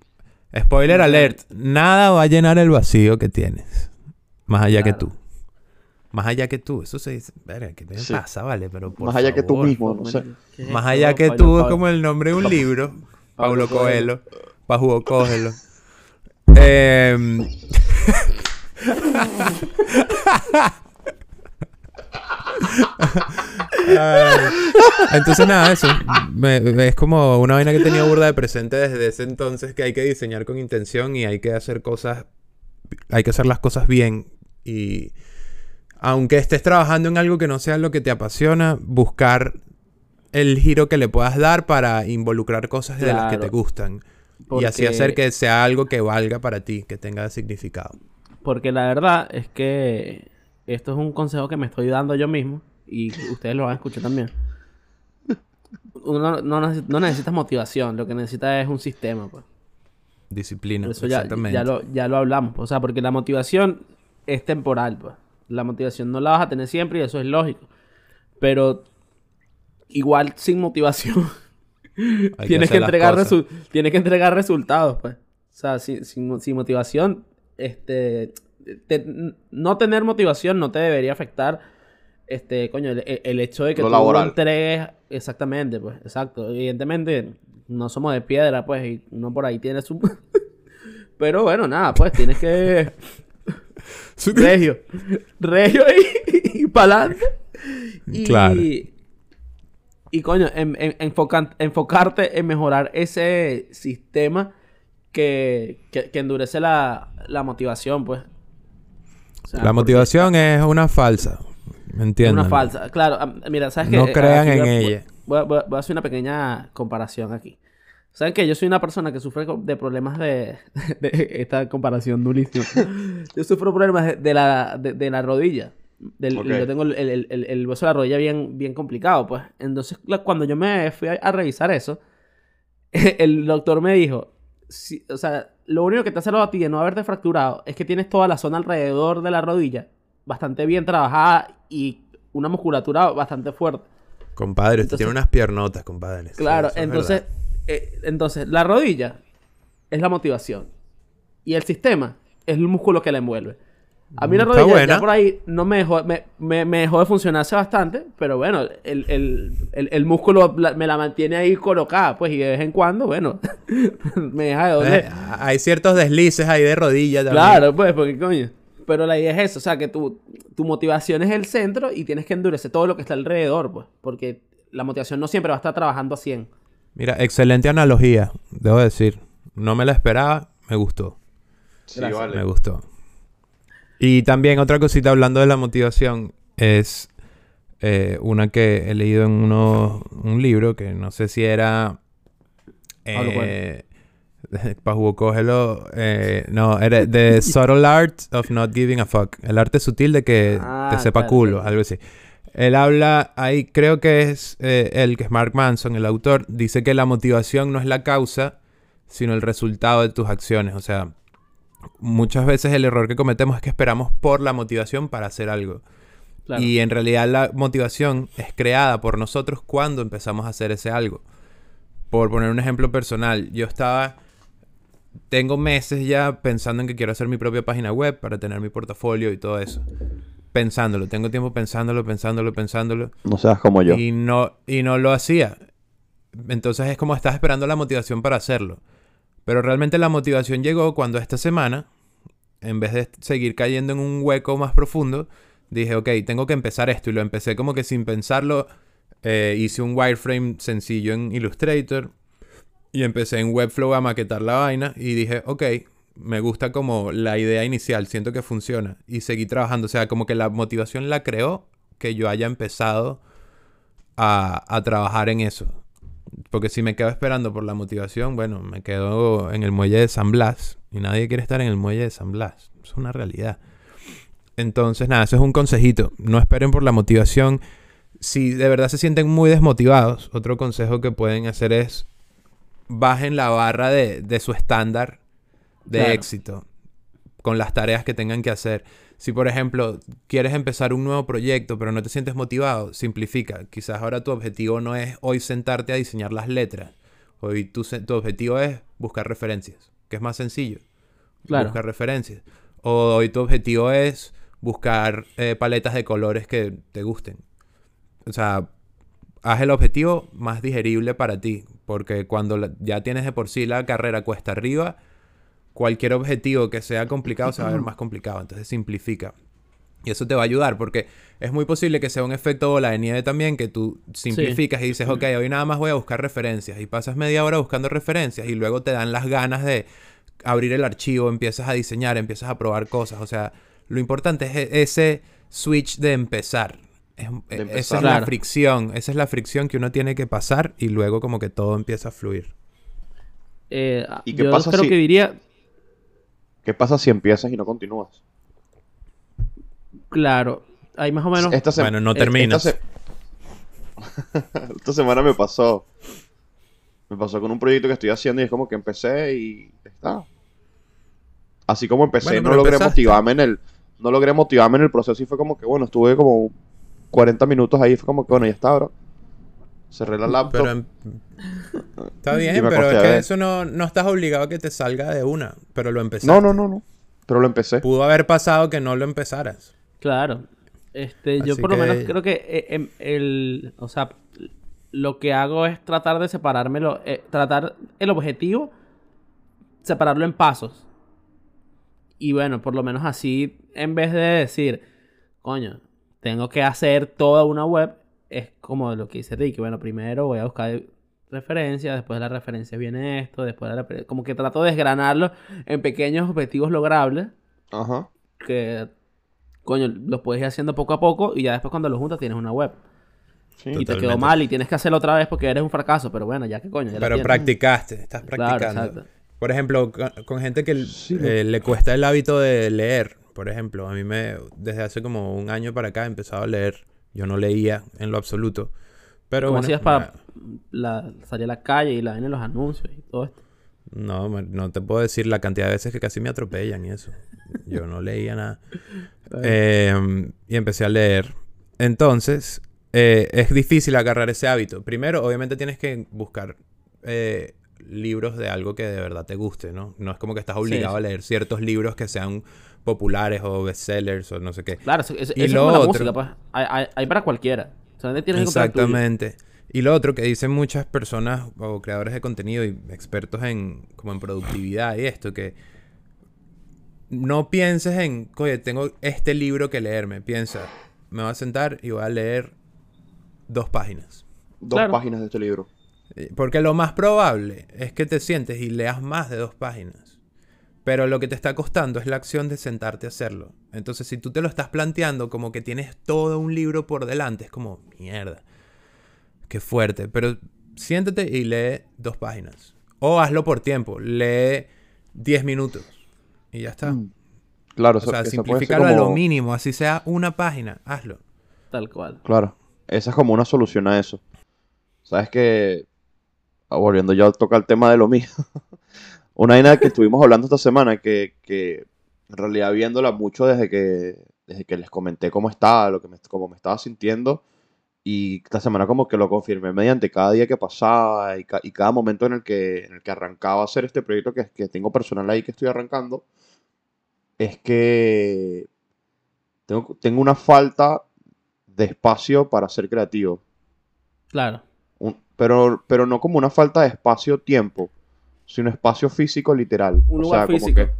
Spoiler alert, nada va a llenar el vacío que tienes. Más allá que tú. Más allá que tú, eso se dice, verga, ¿qué te Sí. pasa, vale? Pero por Más allá que tú mismo, no sé. ¿Qué es Más allá que Pablo- tú es como el nombre de un libro. Pablo Coelho. Pa' jugo (laughs) cógelo. (laughs) (laughs) Entonces nada, eso. Me- es como una vaina que tenía burda de presente desde ese entonces que hay que diseñar con intención y hay que hacer cosas, hay que hacer las cosas bien y aunque estés trabajando en algo que no sea lo que te apasiona, buscar el giro que le puedas dar para involucrar cosas de las que te gustan y así hacer que sea algo que valga para ti, que tenga significado. Porque la verdad es que esto es un consejo que me estoy dando yo mismo y ustedes lo van a escuchar también. Uno no, neces- no necesitas motivación, lo que necesitas es un sistema. Pues. Disciplina, Por eso ya, exactamente. ya, lo, ya lo hablamos. O sea, porque la motivación es temporal. Pues. La motivación no la vas a tener siempre y eso es lógico. Pero igual sin motivación (laughs) tienes, que las entregar tienes que entregar resultados, pues. O sea, sin, sin- sin motivación, este... te- no tener motivación no te debería afectar, este, coño, el, el hecho de que Lo tú laboral. entregues... Exactamente, pues. Exacto. Evidentemente, no somos de piedra, pues, y uno por ahí tiene su... (laughs) Pero bueno, nada, pues, tienes que... (laughs) Regio. Regio y, y pa'lante. (laughs) Y, Claro. Y coño, en- en- enfocan- enfocarte en mejorar ese sistema que, que, que endurece la, la motivación, pues. Sea, La porque motivación es una falsa. ¿Me Es entiendes? una falsa. Claro, mira, ¿sabes qué? No crean en voy a- ella. Voy a, voy a- voy a hacer una pequeña comparación aquí. ¿Saben que Yo soy una persona que sufre de problemas de... (laughs) de esta comparación durísima. (laughs) Yo sufro problemas de, de la, de, de la rodilla. Del- Ok. Yo tengo el, el- el- el hueso de la rodilla bien, bien complicado, pues. Entonces, la- cuando yo me fui a, a revisar eso, (laughs) el doctor me dijo, si- o sea, lo único que te hace a ti de no haberte fracturado es que tienes toda la zona alrededor de la rodilla bastante bien trabajada y una musculatura bastante fuerte. Compadre, usted tiene unas piernotas, compadre. Claro, entonces, eh, entonces, la rodilla es la motivación. Y el sistema es el músculo que la envuelve. A mí la Mm, rodilla buena. ya por ahí no me dejó, me, me- me dejó de funcionar hace bastante, pero bueno, el, el- el- el músculo la- me la mantiene ahí colocada, pues, y de vez en cuando, bueno, (laughs) me deja de doler. Eh, hay ciertos deslices ahí de rodilla también. Claro, pues, porque coño. Pero la idea es eso, o sea, que tu, tu motivación es el centro y tienes que endurecer todo lo que está alrededor, pues, porque la motivación no siempre va a estar trabajando a 100. Mira, excelente analogía, debo decir. No me la esperaba, me gustó. Sí, Gracias. vale. Me gustó. Y también otra cosita hablando de la motivación es eh, una que he leído en uno, un libro que no sé si era... Pablo Eh, (laughs) Paju, cógelo. eh, no, era The Subtle Art of Not Giving a Fuck. El arte sutil de que Ah, te sepa claro, culo, claro. algo así. Él habla, ahí creo que es eh, el que es Mark Manson, el autor, dice que la motivación no es la causa, sino el resultado de tus acciones. O sea, muchas veces el error que cometemos es que esperamos por la motivación para hacer algo. Claro. Y en realidad la motivación es creada por nosotros cuando empezamos a hacer ese algo. Por poner un ejemplo personal, yo estaba, tengo meses ya pensando en que quiero hacer mi propia página web para tener mi portafolio y todo eso. Pensándolo, tengo tiempo pensándolo, pensándolo, pensándolo. No seas como yo. Y no, y no lo hacía. Entonces es como estás esperando la motivación para hacerlo. Pero realmente la motivación llegó cuando esta semana, en vez de seguir cayendo en un hueco más profundo, dije, ok, tengo que empezar esto. Y lo empecé como que sin pensarlo. eh, hice un wireframe sencillo en Illustrator. Y empecé en Webflow a maquetar la vaina. Y dije, ok, me gusta como la idea inicial. Siento que funciona. Y seguí trabajando. O sea, como que la motivación la creó que yo haya empezado a, a trabajar en eso. Porque si me quedo esperando por la motivación, bueno, me quedo en el muelle de San Blas. Y nadie quiere estar en el muelle de San Blas. Es una realidad. Entonces, nada, eso es un consejito. No esperen por la motivación. Si de verdad se sienten muy desmotivados, otro consejo que pueden hacer es bajen la barra de, de su estándar de Claro. éxito con las tareas que tengan que hacer. Si, por ejemplo, quieres empezar un nuevo proyecto, pero no te sientes motivado, simplifica. Quizás ahora tu objetivo no es hoy sentarte a diseñar las letras. Hoy tu, tu objetivo es buscar referencias, que es más sencillo. Claro. Buscar referencias. O hoy tu objetivo es buscar eh, paletas de colores que te gusten. O sea, haz el objetivo más digerible para ti. Porque cuando la- ya tienes de por sí la carrera cuesta arriba, cualquier objetivo que sea complicado se va a ver más complicado. Entonces simplifica. Y eso te va a ayudar porque es muy posible que sea un efecto bola de nieve también, que tú simplificas y dices, ok, hoy nada más voy a buscar referencias. Y pasas media hora buscando referencias y luego te dan las ganas de abrir el archivo, empiezas a diseñar, empiezas a probar cosas. O sea, lo importante es e- ese switch de empezar. Es- e- esa es la fricción, esa es la fricción que uno tiene que pasar y luego como que todo empieza a fluir. Eh, ¿Y qué yo pasa creo si- que diría, ¿Qué pasa si empiezas y no continúas? claro, ahí más o menos... Esta Bueno, no eh, terminas. Esta, se- (laughs) esta semana me pasó. Me pasó con un proyecto que estoy haciendo y es como que empecé y está. Así como empecé, Bueno, no logré empezaste. motivarme en el. No logré motivarme en el proceso y fue como que, bueno, estuve como 40 minutos ahí, fue como que, bueno, ya está, bro. Cerré la laptop. Pero em- está bien, pero es que ver. eso no, no estás obligado a que te salga de una, pero lo empezaste. No, no, no, no. Pero lo empecé. Pudo haber pasado que no lo empezaras. Claro. Este, yo por lo menos creo que eh, em, el, o sea, lo que hago es tratar de separármelo, eh, tratar el objetivo, separarlo en pasos. Y bueno, por lo menos así, en vez de decir, coño, tengo que hacer toda una web, es como lo que dice Ricky. Bueno, primero voy a buscar referencias, después de las referencias viene esto, después de la Como que trato de desgranarlo en pequeños objetivos logrables Ajá. que, coño, los puedes ir haciendo poco a poco y ya después cuando los juntas tienes una web. Sí. Y te quedó mal y tienes que hacerlo otra vez porque eres un fracaso, pero bueno, ya que coño, ya la Pero practicaste, estás Claro, practicando. exacto. Por ejemplo, con, con gente que Sí, eh, le cuesta el hábito de leer. Por ejemplo, a mí me, desde hace como un año para acá he empezado a leer. Yo no leía en lo absoluto. Pero ¿Cómo bueno, hacías para la, salir a la calle y la ven en los anuncios y todo esto? No, no te puedo decir la cantidad de veces que casi me atropellan y eso. Yo no leía nada. (laughs) Eh, y empecé a leer. Entonces, eh, es difícil agarrar ese hábito. Primero, obviamente tienes que buscar eh, libros de algo que de verdad te guste, ¿no? No es como que estás obligado sí. a leer ciertos libros que sean populares o bestsellers o no sé qué. Claro, eso, eso- Y eso es como la otro- música, pues. Hay, hay- hay para cualquiera. Tienes. Exactamente. Y lo otro que dicen muchas personas o creadores de contenido y expertos en como en productividad y esto que no pienses en, oye, tengo este libro que leerme. Piensa, me voy a sentar y voy a leer dos páginas. Dos Claro. páginas de este libro. Eh, Porque lo más probable es que te sientes y leas más de dos páginas. Pero lo que te está costando es la acción de sentarte a hacerlo. Entonces, si tú te lo estás planteando como que tienes todo un libro por delante, es como, mierda, qué fuerte. Pero siéntate y lee dos páginas. O hazlo por tiempo, lee 10 minutos. Y ya está. Mm. Claro, O sea, simplifícalo a lo mínimo, así sea una página, hazlo. Tal cual. Claro, esa es como una solución a eso. Sabes que, ah, volviendo ya a tocar el tema de lo mío, (laughs) una vaina que estuvimos hablando esta semana, que, que en realidad viéndola mucho desde que, desde que les comenté cómo estaba, lo que me, cómo me estaba sintiendo, y esta semana como que lo confirmé mediante cada día que pasaba y, ca- y cada momento en el que, en el que arrancaba a hacer este proyecto que, que tengo personal ahí que estoy arrancando, es que tengo, tengo una falta de espacio para ser creativo. Claro. Un- pero, pero no como una falta de espacio-tiempo, sino espacio físico literal. Un O lugar sea, como físico. que,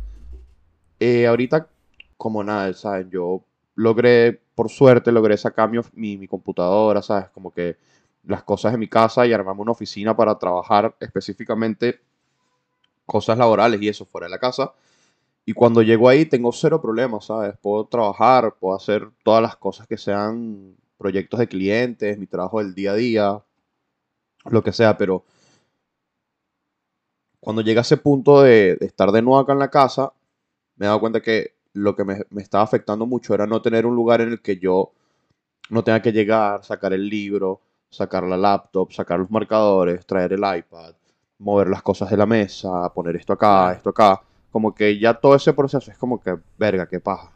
eh, ahorita, como nada, ¿sabes? Yo logré, por suerte, logré sacar mi, mi computadora, ¿sabes? Como que las cosas de mi casa y armarme una oficina para trabajar específicamente cosas laborales y eso fuera de la casa. Y cuando llego ahí tengo cero problemas, ¿sabes? Puedo trabajar, puedo hacer todas las cosas que sean proyectos de clientes, mi trabajo del día a día, lo que sea, pero cuando llega a ese punto de, de estar de nuevo acá en la casa, me he dado cuenta que lo que me, me estaba afectando mucho era no tener un lugar en el que yo no tenga que llegar, sacar el libro, sacar la laptop, sacar los marcadores, traer el iPad, mover las cosas de la mesa, poner esto acá, Claro. esto acá. Como que ya todo ese proceso es como que, verga, qué paja.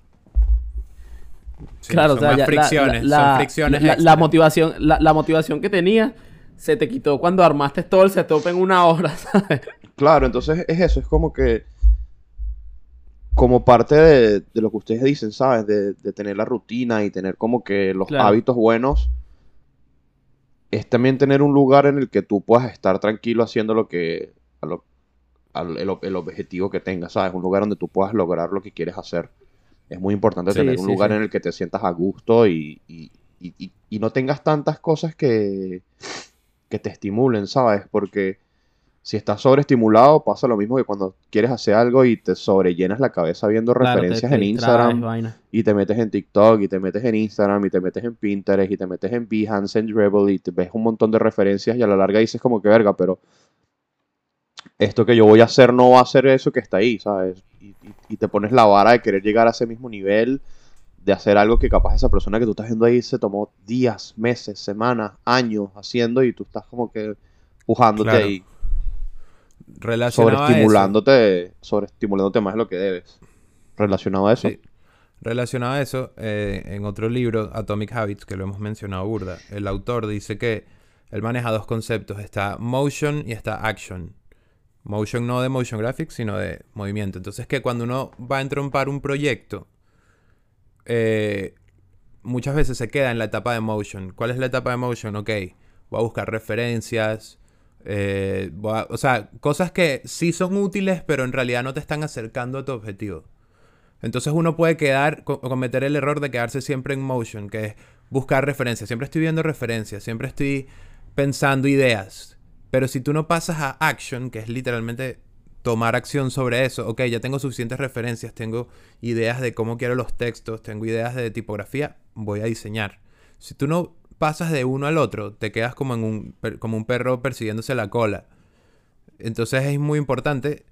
Sí, claro, son o sea, más ya fricciones, la, son la- fricciones la- la motivación, la, la motivación que tenías se te quitó cuando armaste todo el setup en una hora, (laughs) ¿sabes? Claro, entonces es eso, es como que, como parte de, de lo que ustedes dicen, ¿sabes? De, de tener la rutina y tener como que los Claro. hábitos buenos, es también tener un lugar en el que tú puedas estar tranquilo haciendo lo que, a lo- el, el objetivo que tengas, ¿sabes? Un lugar donde tú puedas lograr lo que quieres hacer. Es muy importante Sí, tener un sí, lugar sí. en el que te sientas a gusto y- y- y no tengas tantas cosas que, que te estimulen, ¿sabes? Porque si estás sobreestimulado, pasa lo mismo que cuando quieres hacer algo y te sobrellenas la cabeza viendo Claro, referencias te en Instagram y te metes en TikTok y te metes en Instagram y te metes en Pinterest y te metes en Behance en Dribble y te ves un montón de referencias y a la larga dices como que verga, pero esto que yo voy a hacer no va a ser eso que está ahí, ¿sabes? Y, y- y te pones la vara de querer llegar a ese mismo nivel, de hacer algo que capaz esa persona que tú estás viendo ahí se tomó días, meses, semanas, años haciendo y tú estás como que pujándote Claro. ahí, Relacionado a eso- sobreestimulándote, sobreestimulándote más de lo que debes. Relacionado a eso. Sí. Relacionado a eso, eh, en otro libro, Atomic Habits, que lo hemos mencionado burda, el autor dice que él maneja dos conceptos. Está motion y está action. Motion no de motion graphics, sino de movimiento. Entonces que cuando uno va a entrompar un proyecto, eh, muchas veces se queda en la etapa de motion. ¿Cuál es la etapa de motion? Ok, voy a buscar referencias. eh, o sea, cosas que sí son útiles, pero en realidad no te están acercando a tu objetivo. Entonces uno puede quedar, co- cometer el error de quedarse siempre en motion, que es buscar referencias. Siempre estoy viendo referencias, siempre estoy pensando ideas. Pero si tú no pasas a action, que es literalmente tomar acción sobre eso, ok, ya tengo suficientes referencias, tengo ideas de cómo quiero los textos, tengo ideas de tipografía, voy a diseñar. Si tú no pasas de uno al otro, te quedas como, en un, como un perro persiguiéndose la cola. Entonces es muy importante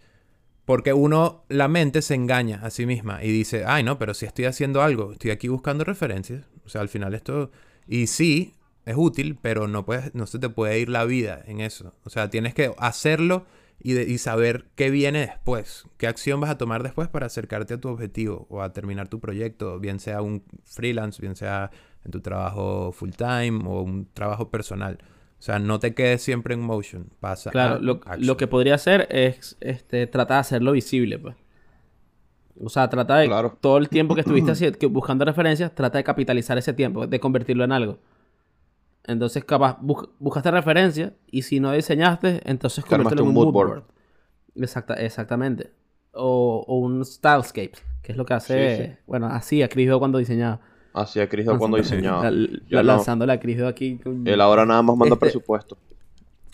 Porque uno, la mente se engaña a sí misma y dice, ay no, pero si estoy haciendo algo, estoy aquí buscando referencias. O sea, al final esto... Y sí, es útil, pero no, puedes, no se te puede ir la vida en eso. O sea, tienes que hacerlo y, de- y saber qué viene después. ¿Qué acción vas a tomar después para acercarte a tu objetivo o a terminar tu proyecto? Bien sea un freelance, bien sea en tu trabajo full time o un trabajo personal. O sea, no te quedes siempre en motion. Pasa Claro, a lo, lo que podría hacer es este, tratar de hacerlo visible, pues. O sea, trata de Claro. todo el tiempo que estuviste (clears throat) que- buscando referencias, trata de capitalizar ese tiempo, de convertirlo en algo. Entonces, capaz, bus- buscaste referencias y si no diseñaste, entonces Te armaste convértelo en un un mood board. board. Exacta, exactamente. O, o un stylescape, que es lo que hace, Sí, sí. bueno, hacía Chris Ho cuando diseñaba. Hacía Chris Hill cuando diseñaba. La- no. la Chris aquí. con- Él ahora nada más manda Este- presupuesto.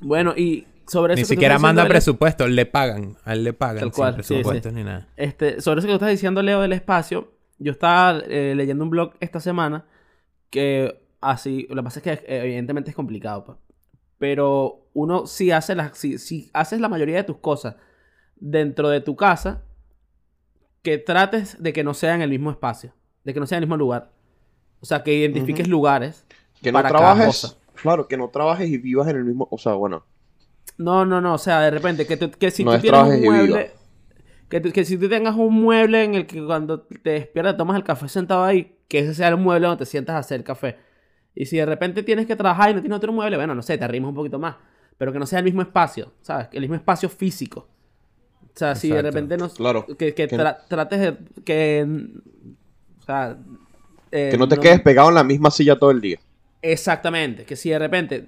Bueno, y sobre eso Ni siquiera manda Leo- presupuesto, le pagan. A él le pagan Tal sin cual, sí, sí. presupuestos ni nada. Este, sobre eso que tú estás diciendo, Leo, del espacio, yo estaba eh, leyendo un blog esta semana que así, lo que pasa es que eh, evidentemente es complicado, pues. pero uno si hace las, si, si haces la mayoría de tus cosas dentro de tu casa, que trates de que no sea en el mismo espacio, de que no sea en el mismo lugar. O sea, que identifiques lugares. Que no cada trabajes. cosa. Claro, que no trabajes y vivas en el mismo. O sea, bueno. No, no, no, o sea, de repente, que, tú- que si No tú tienes un mueble, que, que si tú tengas un mueble en el que cuando te despiertas tomas el café sentado ahí, que ese sea el mueble donde te sientas a hacer café. Y si de repente tienes que trabajar y no tienes otro mueble, bueno, no sé, te arrimas un poquito más, pero que no sea el mismo espacio, ¿sabes? El mismo espacio físico. O sea, si de repente no... Claro. Que, que Que- tra- trates de... Que... O sea... eh, Que no te quedes pegado en la misma silla todo el día. Exactamente, que si de repente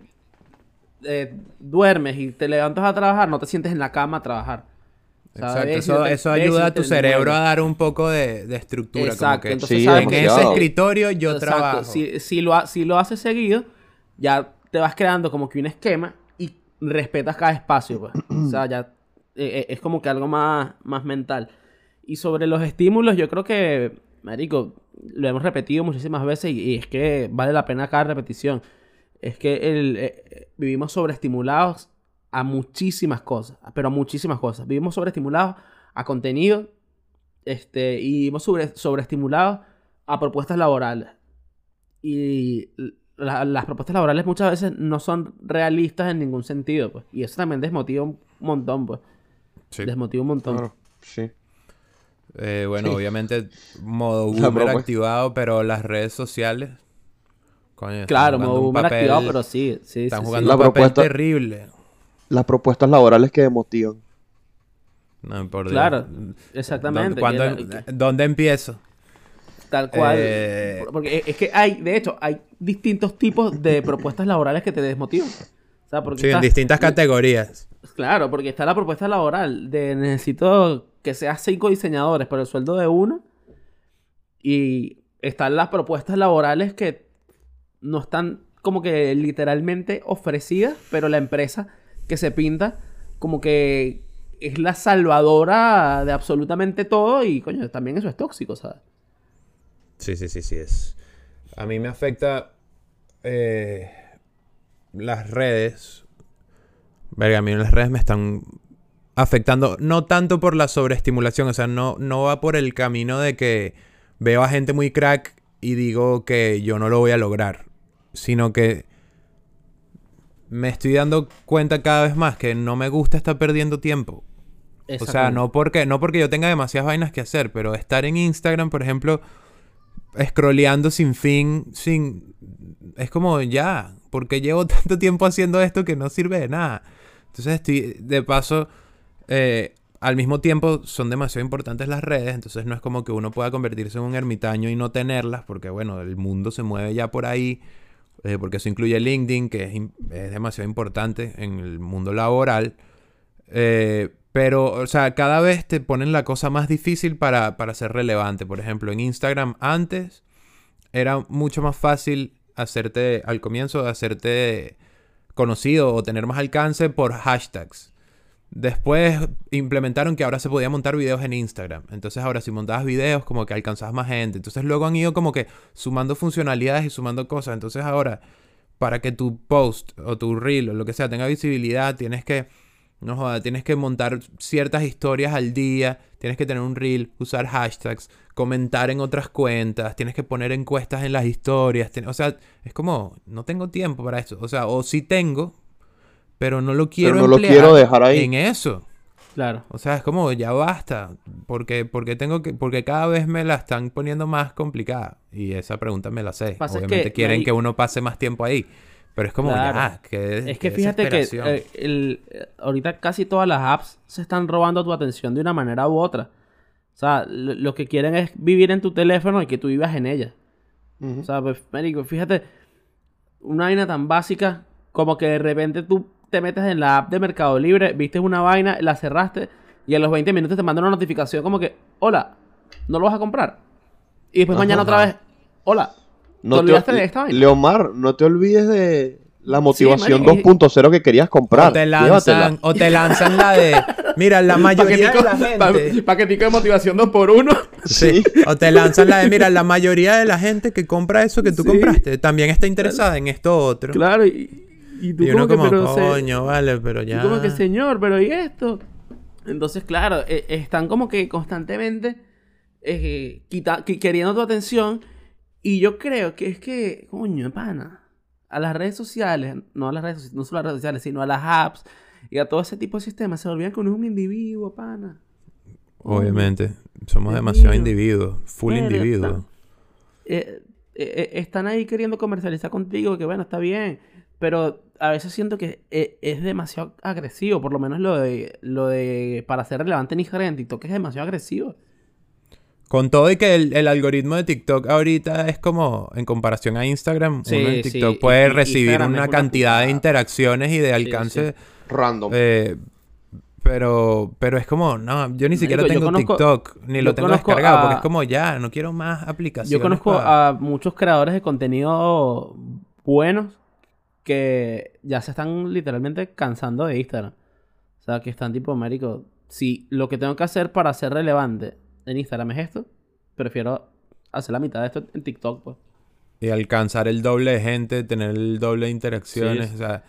eh, duermes y te levantas a trabajar, no te sientes en la cama a trabajar. Exacto, eso, ayuda a tu cerebro a dar un poco de, de estructura. Exacto, como que entonces Sí, sabes en que ese escritorio yo Exacto, trabajo. Si, si lo, ha- si lo haces seguido, ya te vas creando como que un esquema y respetas cada espacio, pues. O sea, ya eh, eh, es como que algo más, más mental. Y sobre los estímulos, yo creo que, marico, lo hemos repetido muchísimas veces y, y es que vale la pena cada repetición. Es que el, eh, vivimos sobreestimulados a muchísimas cosas, pero a muchísimas cosas. Vivimos sobreestimulados a contenido este, y vivimos sobre, sobreestimulados a propuestas laborales. Y la- las propuestas laborales muchas veces no son realistas en ningún sentido, pues. Y eso también desmotiva un montón, pues. Sí. Desmotiva un montón. Claro. Sí. Eh, bueno, Sí. obviamente modo La boomer activado, pero las redes sociales... Coño, Claro, modo boomer papel- activado, pero sí, sí, Están sí, sí. jugando La un papel propuesta- terrible. Las propuestas laborales que demotivan. No, por Dios. Claro, ¿Dónde- exactamente. ¿Dónde empiezo? Tal cual. Eh, Porque es que hay, de hecho, hay distintos tipos de propuestas laborales que te desmotivan. O sea, porque Sí, en distintas categorías. Claro, porque está la propuesta laboral de necesito que seas cinco diseñadores por el sueldo de uno. Y están las propuestas laborales que no están como que literalmente ofrecidas, pero la empresa que se pinta como que es la salvadora de absolutamente todo y coño, también eso es tóxico, ¿sabes? Sí, sí, sí, sí es. A mí me afecta eh, las redes. Verga, a mí las redes me están afectando, no tanto por la sobreestimulación, o sea, no, no va por el camino de que veo a gente muy crack y digo que yo no lo voy a lograr, sino que me estoy dando cuenta cada vez más que no me gusta estar perdiendo tiempo. O sea, no porque, no porque yo tenga demasiadas vainas que hacer, pero estar en Instagram, por ejemplo, scrolleando sin fin, sin... Es como, ya, porque llevo (laughs) tanto tiempo haciendo esto que no sirve de nada. Entonces estoy, de paso, eh, al mismo tiempo son demasiado importantes las redes, entonces no es como que uno pueda convertirse en un ermitaño y no tenerlas, porque bueno, el mundo se mueve ya por ahí, eh, porque eso incluye LinkedIn, que es, es demasiado importante en el mundo laboral. Eh, pero, o sea, cada vez te ponen la cosa más difícil para, para ser relevante. Por ejemplo, en Instagram antes era mucho más fácil hacerte, al comienzo, hacerte conocido o tener más alcance por hashtags. Después implementaron que ahora se podía montar videos en Instagram. Entonces ahora si montabas videos como que alcanzabas más gente. Entonces luego han ido como que sumando funcionalidades y sumando cosas. Entonces ahora para que tu post o tu reel o lo que sea tenga visibilidad tienes que No joda, tienes que montar ciertas historias al día, tienes que tener un reel, usar hashtags, comentar en otras cuentas, tienes que poner encuestas en las historias. o sea, es como, no tengo tiempo para eso. O sea, o sí tengo, pero no lo quiero no lo quiero dejar ahí. en eso. Claro. O sea, es como, ya basta. Porque, porque tengo que, porque cada vez me la están poniendo más complicada. Y esa pregunta me la sé. Pasa Obviamente que quieren ahí- que uno pase más tiempo ahí. Pero es como, Claro. ya, que Es que fíjate que eh, el- eh, ahorita casi todas las apps se están robando tu atención de una manera u otra. O sea, lo, lo que quieren es vivir en tu teléfono y que tú vivas en ella. O sea, pues, marico, fíjate, una vaina tan básica como que de repente tú te metes en la app de Mercado Libre, viste una vaina, la cerraste y a los 20 minutos te mandan una notificación como que, hola, ¿no lo vas a comprar? Y después Ajá. mañana otra vez, hola, No ¿te olvidaste de esta vaina? Leomar, no te olvides de la motivación y- 2.0 que querías comprar. O te Llévatela. lanzan, o te lanzan la de. Mira, la (laughs) mayoría de la gente. paquetico de motivación 2 por 1 Sí. O te lanzan la de. Mira, la mayoría de la gente que compra eso que tú Sí. compraste también está interesada en esto otro. Claro, y, y tú Y uno como que, se- coño, vale, pero y ya. como que, señor, pero ¿y esto? Entonces, claro, eh, están como que constantemente eh, quita- qui- queriendo tu atención. Y yo creo que es que, coño, pana, a las redes sociales, no a las redes no solo a las redes sociales, sino a las apps y a todo ese tipo de sistemas, se olvidan que uno es un individuo, pana. Obviamente. Somos demasiado individuos. Full individuos. eh, eh, eh, están ahí queriendo comercializar contigo, que bueno, está bien, pero a veces siento que eh, es demasiado agresivo, por lo menos lo de, lo de para ser relevante en Instagram en TikTok es demasiado agresivo. Con todo y que el, el algoritmo de TikTok ahorita es como, en comparación a Instagram, Sí, uno en TikTok puede y recibir Instagram una una cantidad de interacciones y de alcance. Random. eh, pero, pero es como, no, yo ni siquiera Marico, tengo conozco- TikTok, ni lo tengo descargado, a- porque es como ya, no quiero más aplicaciones. Yo conozco a muchos creadores de contenido buenos que ya se están literalmente cansando de Instagram. O sea, que están tipo, Américo, si lo que tengo que hacer para ser relevante en Instagram es esto, prefiero hacer la mitad de esto en TikTok, pues. Y alcanzar el doble de gente, tener el doble de interacciones. Sí. O sea,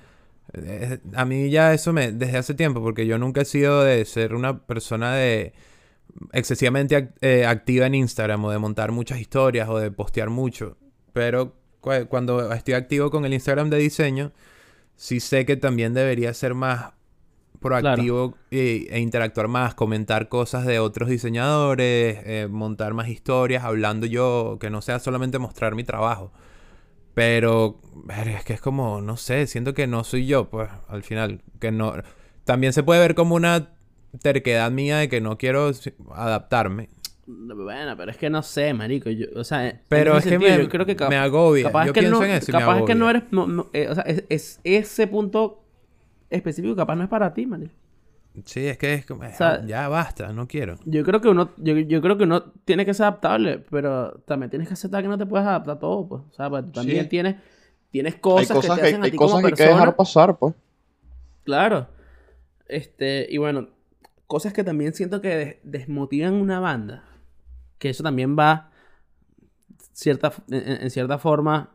a mí ya eso me... Desde hace tiempo, porque yo nunca he sido de ser una persona de... excesivamente eh, activa en Instagram o de montar muchas historias o de postear mucho. Pero cuando estoy activo con el Instagram de diseño, sí sé que también debería ser más proactivo y- e interactuar más, comentar cosas de otros diseñadores, eh, montar más historias, hablando yo, que no sea solamente mostrar mi trabajo. Pero es que es como, no sé, siento que no soy yo, pues, al final. Que no. También se puede ver como una terquedad mía de que no quiero adaptarme. Bueno, pero es que no sé, marico. Yo, o sea, Pero es que sentido, me, yo creo que me agobia. capaz Yo que pienso no, en eso y me capaz que no eres, no, no, eh, o sea, es, es- ese punto específico capaz no es para ti, marico. Sí, es que es como, sea, ya basta, no quiero. Yo creo que uno, yo, yo creo que uno tiene que ser adaptable, pero también tienes que aceptar que no te puedes adaptar a todo, pues. O sea, pues, tú también Sí. tienes, tienes hay cosas, cosas que que, te hacen a hay ti cosas como que hay que dejar pasar, pues. Claro. Este, y bueno, cosas que también siento que des- desmotivan una banda. Que eso también va cierta, en, en cierta forma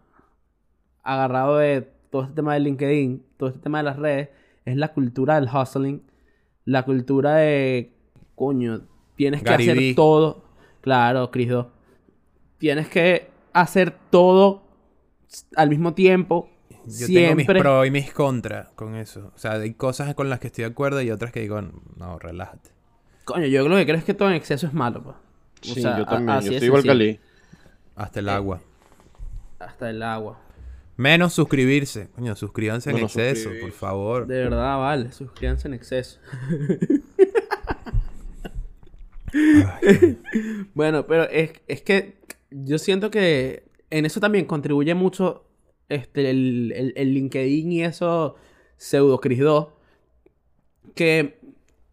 agarrado de todo este tema de LinkedIn, todo este tema de las redes, es la cultura del hustling, la cultura de, coño, tienes que hacer todo. Claro, Chris 2. Tienes que hacer todo al mismo tiempo. Yo tengo mis pros y mis contras con eso. O sea, hay cosas con las que estoy de acuerdo y otras que digo, no, relájate. Coño, yo lo que creo es que todo en exceso es malo, O Sí, sea, yo también. así Yo estoy igual que. Ali. Hasta el agua. Hasta el agua. Menos suscribirse. Coño, suscríbanse en exceso, por favor. De verdad, vale. Suscríbanse en exceso. (laughs) bueno, pero es, es que yo siento que en eso también contribuye mucho este, el, el- el LinkedIn y eso pseudo Cris 2. Que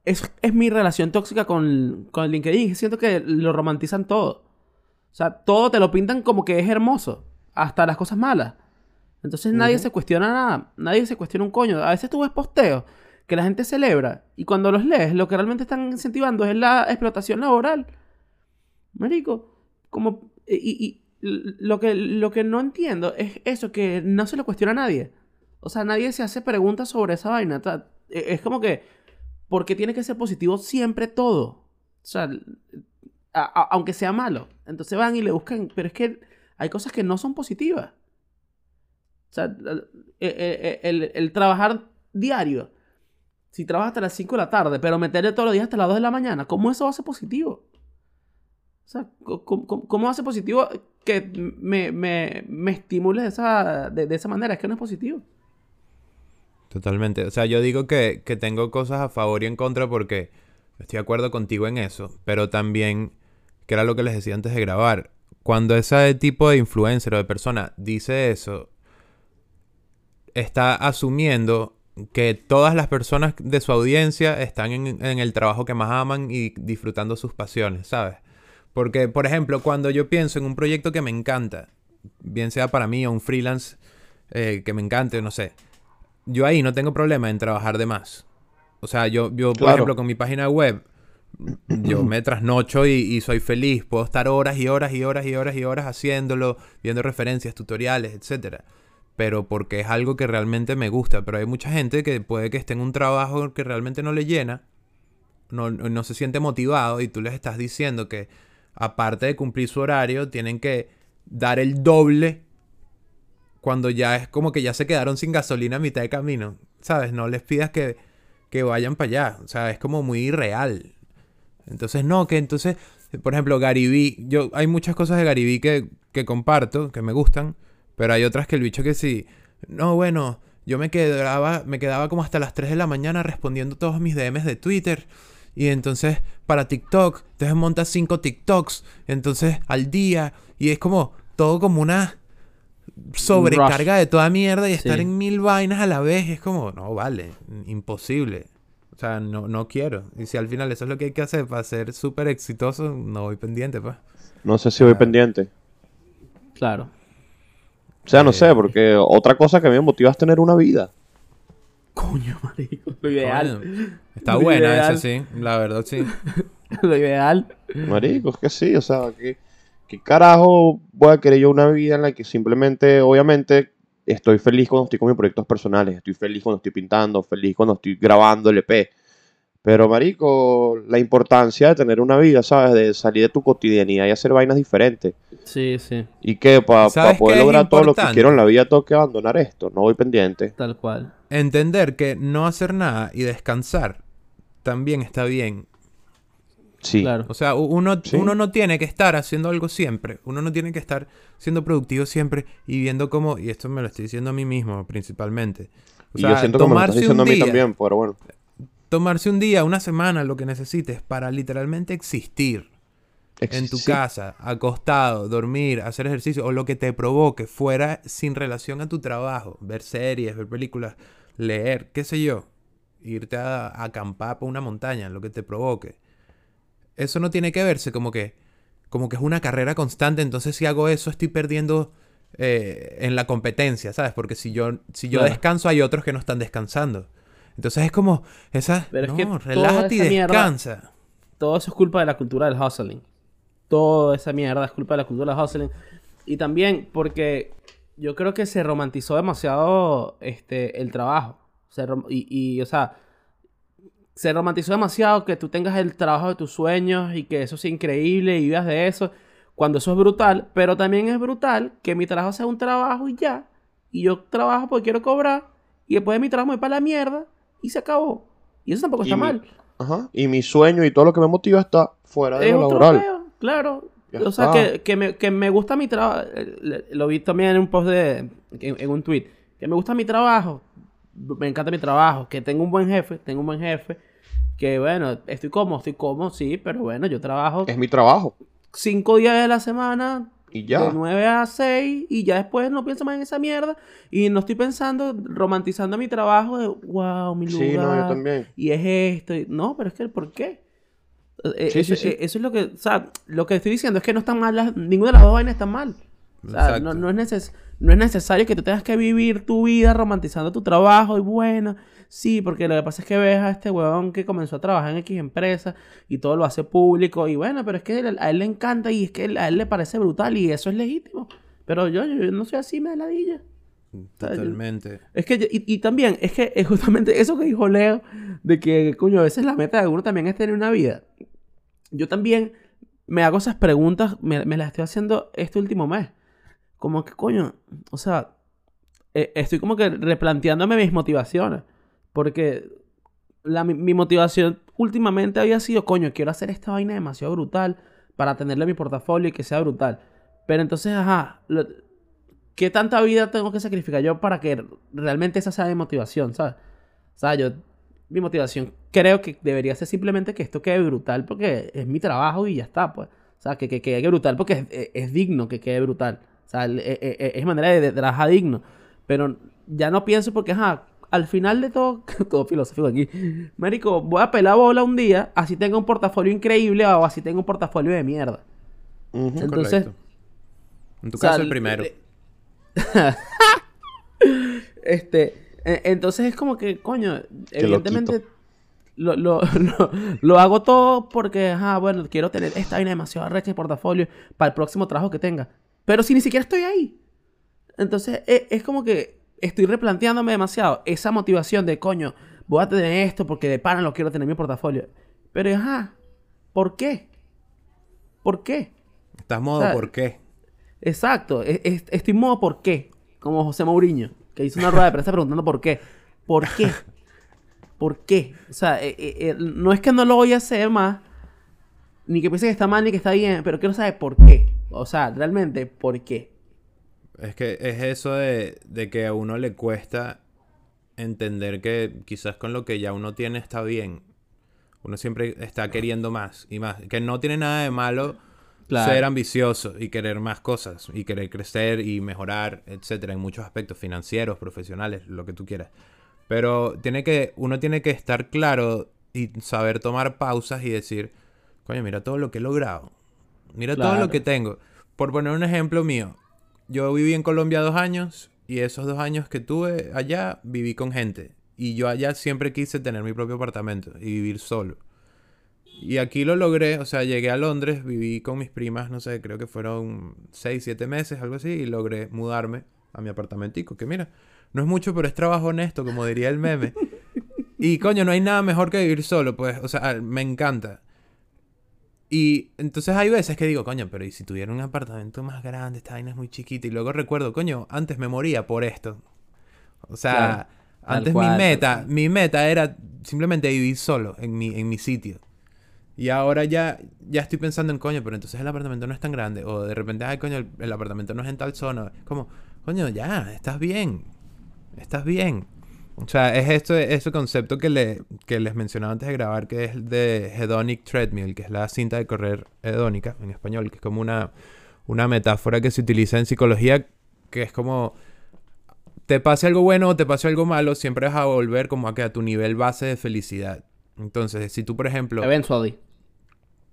es, es mi relación tóxica con, con el LinkedIn. Siento que lo romantizan todo. O sea, todo te lo pintan como que es hermoso. Hasta las cosas malas. Entonces nadie se cuestiona nada. Nadie se cuestiona un coño. A veces tú ves posteos que la gente celebra. Y cuando los lees, lo que realmente están incentivando es la explotación laboral. Marico, como... Y, lo, que, lo que no entiendo es eso, que no se lo cuestiona a nadie. O sea, nadie se hace preguntas sobre esa vaina. E- Es como que, ¿por qué tiene que ser positivo siempre todo? O sea, aunque sea malo. Entonces van y le buscan, pero es que hay cosas que no son positivas. O sea, el, el- el- el trabajar diario, si trabajas hasta las 5 de la tarde, pero meterle todos los días hasta las 2 de la mañana, ¿cómo eso va a ser positivo? O sea, co- co- ¿cómo, va positivo que me, me, me estimule de esa, de esa manera? Es que no es positivo. Totalmente. O sea, yo digo que, que tengo cosas a favor y en contra porque estoy de acuerdo contigo en eso, pero también, que era lo que les decía antes de grabar, cuando ese tipo de influencer o de persona dice eso, está asumiendo que todas las personas de su audiencia están en, en el trabajo que más aman y disfrutando sus pasiones, ¿sabes? Porque, por ejemplo, cuando yo pienso en un proyecto que me encanta, bien sea para mí o un freelance eh, que me encante, no sé, yo ahí no tengo problema en trabajar de más. O sea, yo, yo por Claro. ejemplo, con mi página web, yo me trasnocho y, y soy feliz. Puedo estar horas y horas y horas y horas y horas haciéndolo, viendo referencias, tutoriales, etcétera. Pero porque es algo que realmente me gusta. Pero hay mucha gente que puede que esté en un trabajo que realmente no le llena, no, no se siente motivado y tú les estás diciendo que aparte de cumplir su horario, tienen que dar el doble cuando ya es como que ya se quedaron sin gasolina a mitad de camino. ¿Sabes? No les pidas que, que vayan para allá. O sea, es como muy irreal. Entonces, no, que entonces, por ejemplo, Garibí, yo, hay muchas cosas de Garibí que, que comparto, que me gustan, pero hay otras que el bicho que sí, no, bueno, yo me quedaba, me quedaba como hasta las 3 de la mañana respondiendo todos mis DMs de Twitter. Y entonces, para TikTok, entonces montas 5 TikToks, entonces al día, y es como todo como una sobrecarga de toda mierda y estar Sí. en mil vainas a la vez. Es como, no, vale, imposible. O sea, no, no quiero. Y si al final eso es lo que hay que hacer para ser súper exitoso, no voy pendiente, pues. No sé si voy pendiente. Claro. O sea, no Eh. sé, porque otra cosa que me motiva es tener una vida. Coño, marico. Lo ideal. Coño, Está Lo buena ideal. esa, sí. La verdad, sí. (laughs) Lo ideal. Marico, es que sí, o sea, ¿qué, qué carajo voy a querer yo una vida en la que simplemente, obviamente, estoy feliz cuando estoy con mis proyectos personales, estoy feliz cuando estoy pintando, feliz cuando estoy grabando el EP. Pero, marico, la importancia de tener una vida, ¿sabes? De salir de tu cotidianidad y hacer vainas diferentes. Sí, sí. Y que para ¿Sabes poder lograr todo lo que quiero en la vida tengo que abandonar esto. No voy pendiente. Tal cual. Entender que no hacer nada y descansar también está bien. Sí. Claro. O sea, uno, Sí. uno no tiene que estar haciendo algo siempre. Uno no tiene que estar siendo productivo siempre y viendo cómo, y esto me lo estoy diciendo a mí mismo principalmente. O Y yo siento que me lo estás tomarse diciendo a un mí día- también, pero bueno. Tomarse un día, una semana, lo que necesites para literalmente existir en tu Sí. casa, acostado, dormir, hacer ejercicio o lo que te provoque fuera sin relación a tu trabajo, ver series, ver películas, leer, qué sé yo, irte a, a acampar por una montaña, lo que te provoque. Eso no tiene que verse como que como que es una carrera constante, entonces si hago eso estoy perdiendo eh, en la competencia, ¿sabes? Porque si yo si yo Claro. descanso hay otros que no están descansando. Entonces es como esa Pero es no, que toda relájate y mierda- descansa. todo eso es culpa de la cultura del hustling. Toda esa mierda es culpa de la cultura del hustling. Y también porque yo creo que se romantizó demasiado este, el trabajo. Se rom- y, y, o sea, se romantizó demasiado que tú tengas el trabajo de tus sueños y que eso sea increíble y vivas de eso. Cuando eso es brutal, pero también es brutal que mi trabajo sea un trabajo y ya. Y yo trabajo porque quiero cobrar. Y después de mi trabajo me voy para la mierda y se acabó. Y eso tampoco está mi- mal. Ajá. Y mi sueño y todo lo que me motiva está fuera de Es lo laboral. claro. Ya o sea, que, que, me, que me gusta mi trabajo. Lo vi también en un post de. En, en un tweet. Que me gusta mi trabajo. Me encanta mi trabajo. Que tengo un buen jefe. Tengo un buen jefe. Que bueno, estoy cómodo, estoy cómodo, sí. Pero bueno, yo trabajo Es mi trabajo. cinco días de la semana. Y ya. De 9 a 6 y ya después no pienso más en esa mierda. Y no estoy pensando, romantizando mi trabajo de, wow, mi lugar. Sí, no, yo también. Y es esto. y- No, pero es que, ¿por qué? Eh, Sí, eso, sí, sí. eh, eso es lo que, o sea, lo que estoy diciendo es que no están mal, las- ninguna de las dos vainas está mal. O sea, no, no es neces- no es necesario que tú tengas que vivir tu vida romantizando tu trabajo y bueno, sí, porque lo que pasa es que ves a este huevón que comenzó a trabajar en X empresa y todo lo hace público y bueno, pero es que a él le encanta y es que a él le parece brutal y eso es legítimo. Pero yo, yo no soy así, me da ladilla. Totalmente. Es que, y, y también, es que (laughs) es justamente eso que dijo Leo, de que, coño, a veces la meta de uno también es tener una vida. Yo también me hago esas preguntas, me, me las estoy haciendo este último mes. Como que, coño, o sea, eh, estoy como que replanteándome mis motivaciones. Porque la, mi, motivación últimamente había sido, coño, quiero hacer esta vaina demasiado brutal para tenerla en mi portafolio y que sea brutal. Pero entonces, ajá, lo- ¿qué tanta vida tengo que sacrificar yo para que realmente esa sea mi motivación, ¿sabes? O yo, mi motivación creo que debería ser simplemente que esto quede brutal porque es mi trabajo y ya está, pues. O sea, que, que quede brutal porque es digno que quede brutal. Sea, e- e- e- es manera de, de trabajar digno. Pero ya no pienso porque, ajá, al final de todo, (laughs) todo filosófico aquí, Marico, voy a pelar bola un día, así tengo un portafolio increíble o así tengo un portafolio de mierda. Entonces, Correcto. En tu o sea, caso, el primero. (laughs) este, entonces es como que, coño, evidentemente lo, lo, (laughs) lo, lo hago todo porque, ajá, bueno, quiero tener esta vaina demasiado recha de portafolio para el próximo trabajo que tenga. Pero si ni siquiera estoy ahí. Entonces e- es, como que estoy replanteándome demasiado esa motivación de, coño, voy a tener esto porque de pana lo quiero tener en mi portafolio. Pero, ajá, ¿por qué? ¿Por qué? Estás modo, o sea, ¿por qué? Exacto, es- es- estoy modo por qué, como José Mourinho, que hizo una rueda de prensa preguntando por qué. ¿Por qué? ¿Por qué? O sea, eh, eh, eh, no es que no lo voy a hacer más, ni que piense que está mal ni que está bien, pero quiero saber por qué. O sea, realmente, ¿por qué? Es que es eso de, de que a uno le cuesta entender que quizás con lo que ya uno tiene está bien. Uno siempre está queriendo más y más. Que no tiene nada de malo Claro. ser ambicioso y querer más cosas y querer crecer y mejorar, etcétera, en muchos aspectos financieros, profesionales, lo que tú quieras. Pero tiene que, uno tiene que estar claro y saber tomar pausas y decir, coño, mira todo lo que he logrado. Mira todo lo que tengo. Por poner un ejemplo mío, yo viví en Colombia dos años y esos dos años que tuve allá viví con gente. Y yo allá siempre quise tener mi propio apartamento y vivir solo. Y aquí lo logré, o sea, llegué a Londres, viví con mis primas, no sé, creo que fueron 6, 7 meses, algo así, y logré mudarme a mi apartamentico, que mira, no es mucho, pero es trabajo honesto, como diría el meme. Y coño, no hay nada mejor que vivir solo, pues, o sea, me encanta. Y entonces hay veces que digo, coño, pero ¿y si tuviera un apartamento más grande? Esta vaina es muy chiquita. Y luego recuerdo, coño, antes me moría por esto. O sea, Claro, antes mi meta, mi meta era simplemente vivir solo en mi, en mi sitio. Y ahora ya, ya estoy pensando en, coño, pero entonces el apartamento no es tan grande. O de repente, ay, coño, el, el apartamento no es en tal zona. Como, coño, ya, estás bien. Estás bien. O sea, es esto, ese concepto que, le, que les mencionaba antes de grabar, que es de Hedonic Treadmill, que es la cinta de correr hedónica en español, que es como una, una metáfora que se utiliza en psicología, que es como te pase algo bueno o te pase algo malo, siempre vas a volver como a que a tu nivel base de felicidad. Entonces, si tú, por ejemplo, Eventually.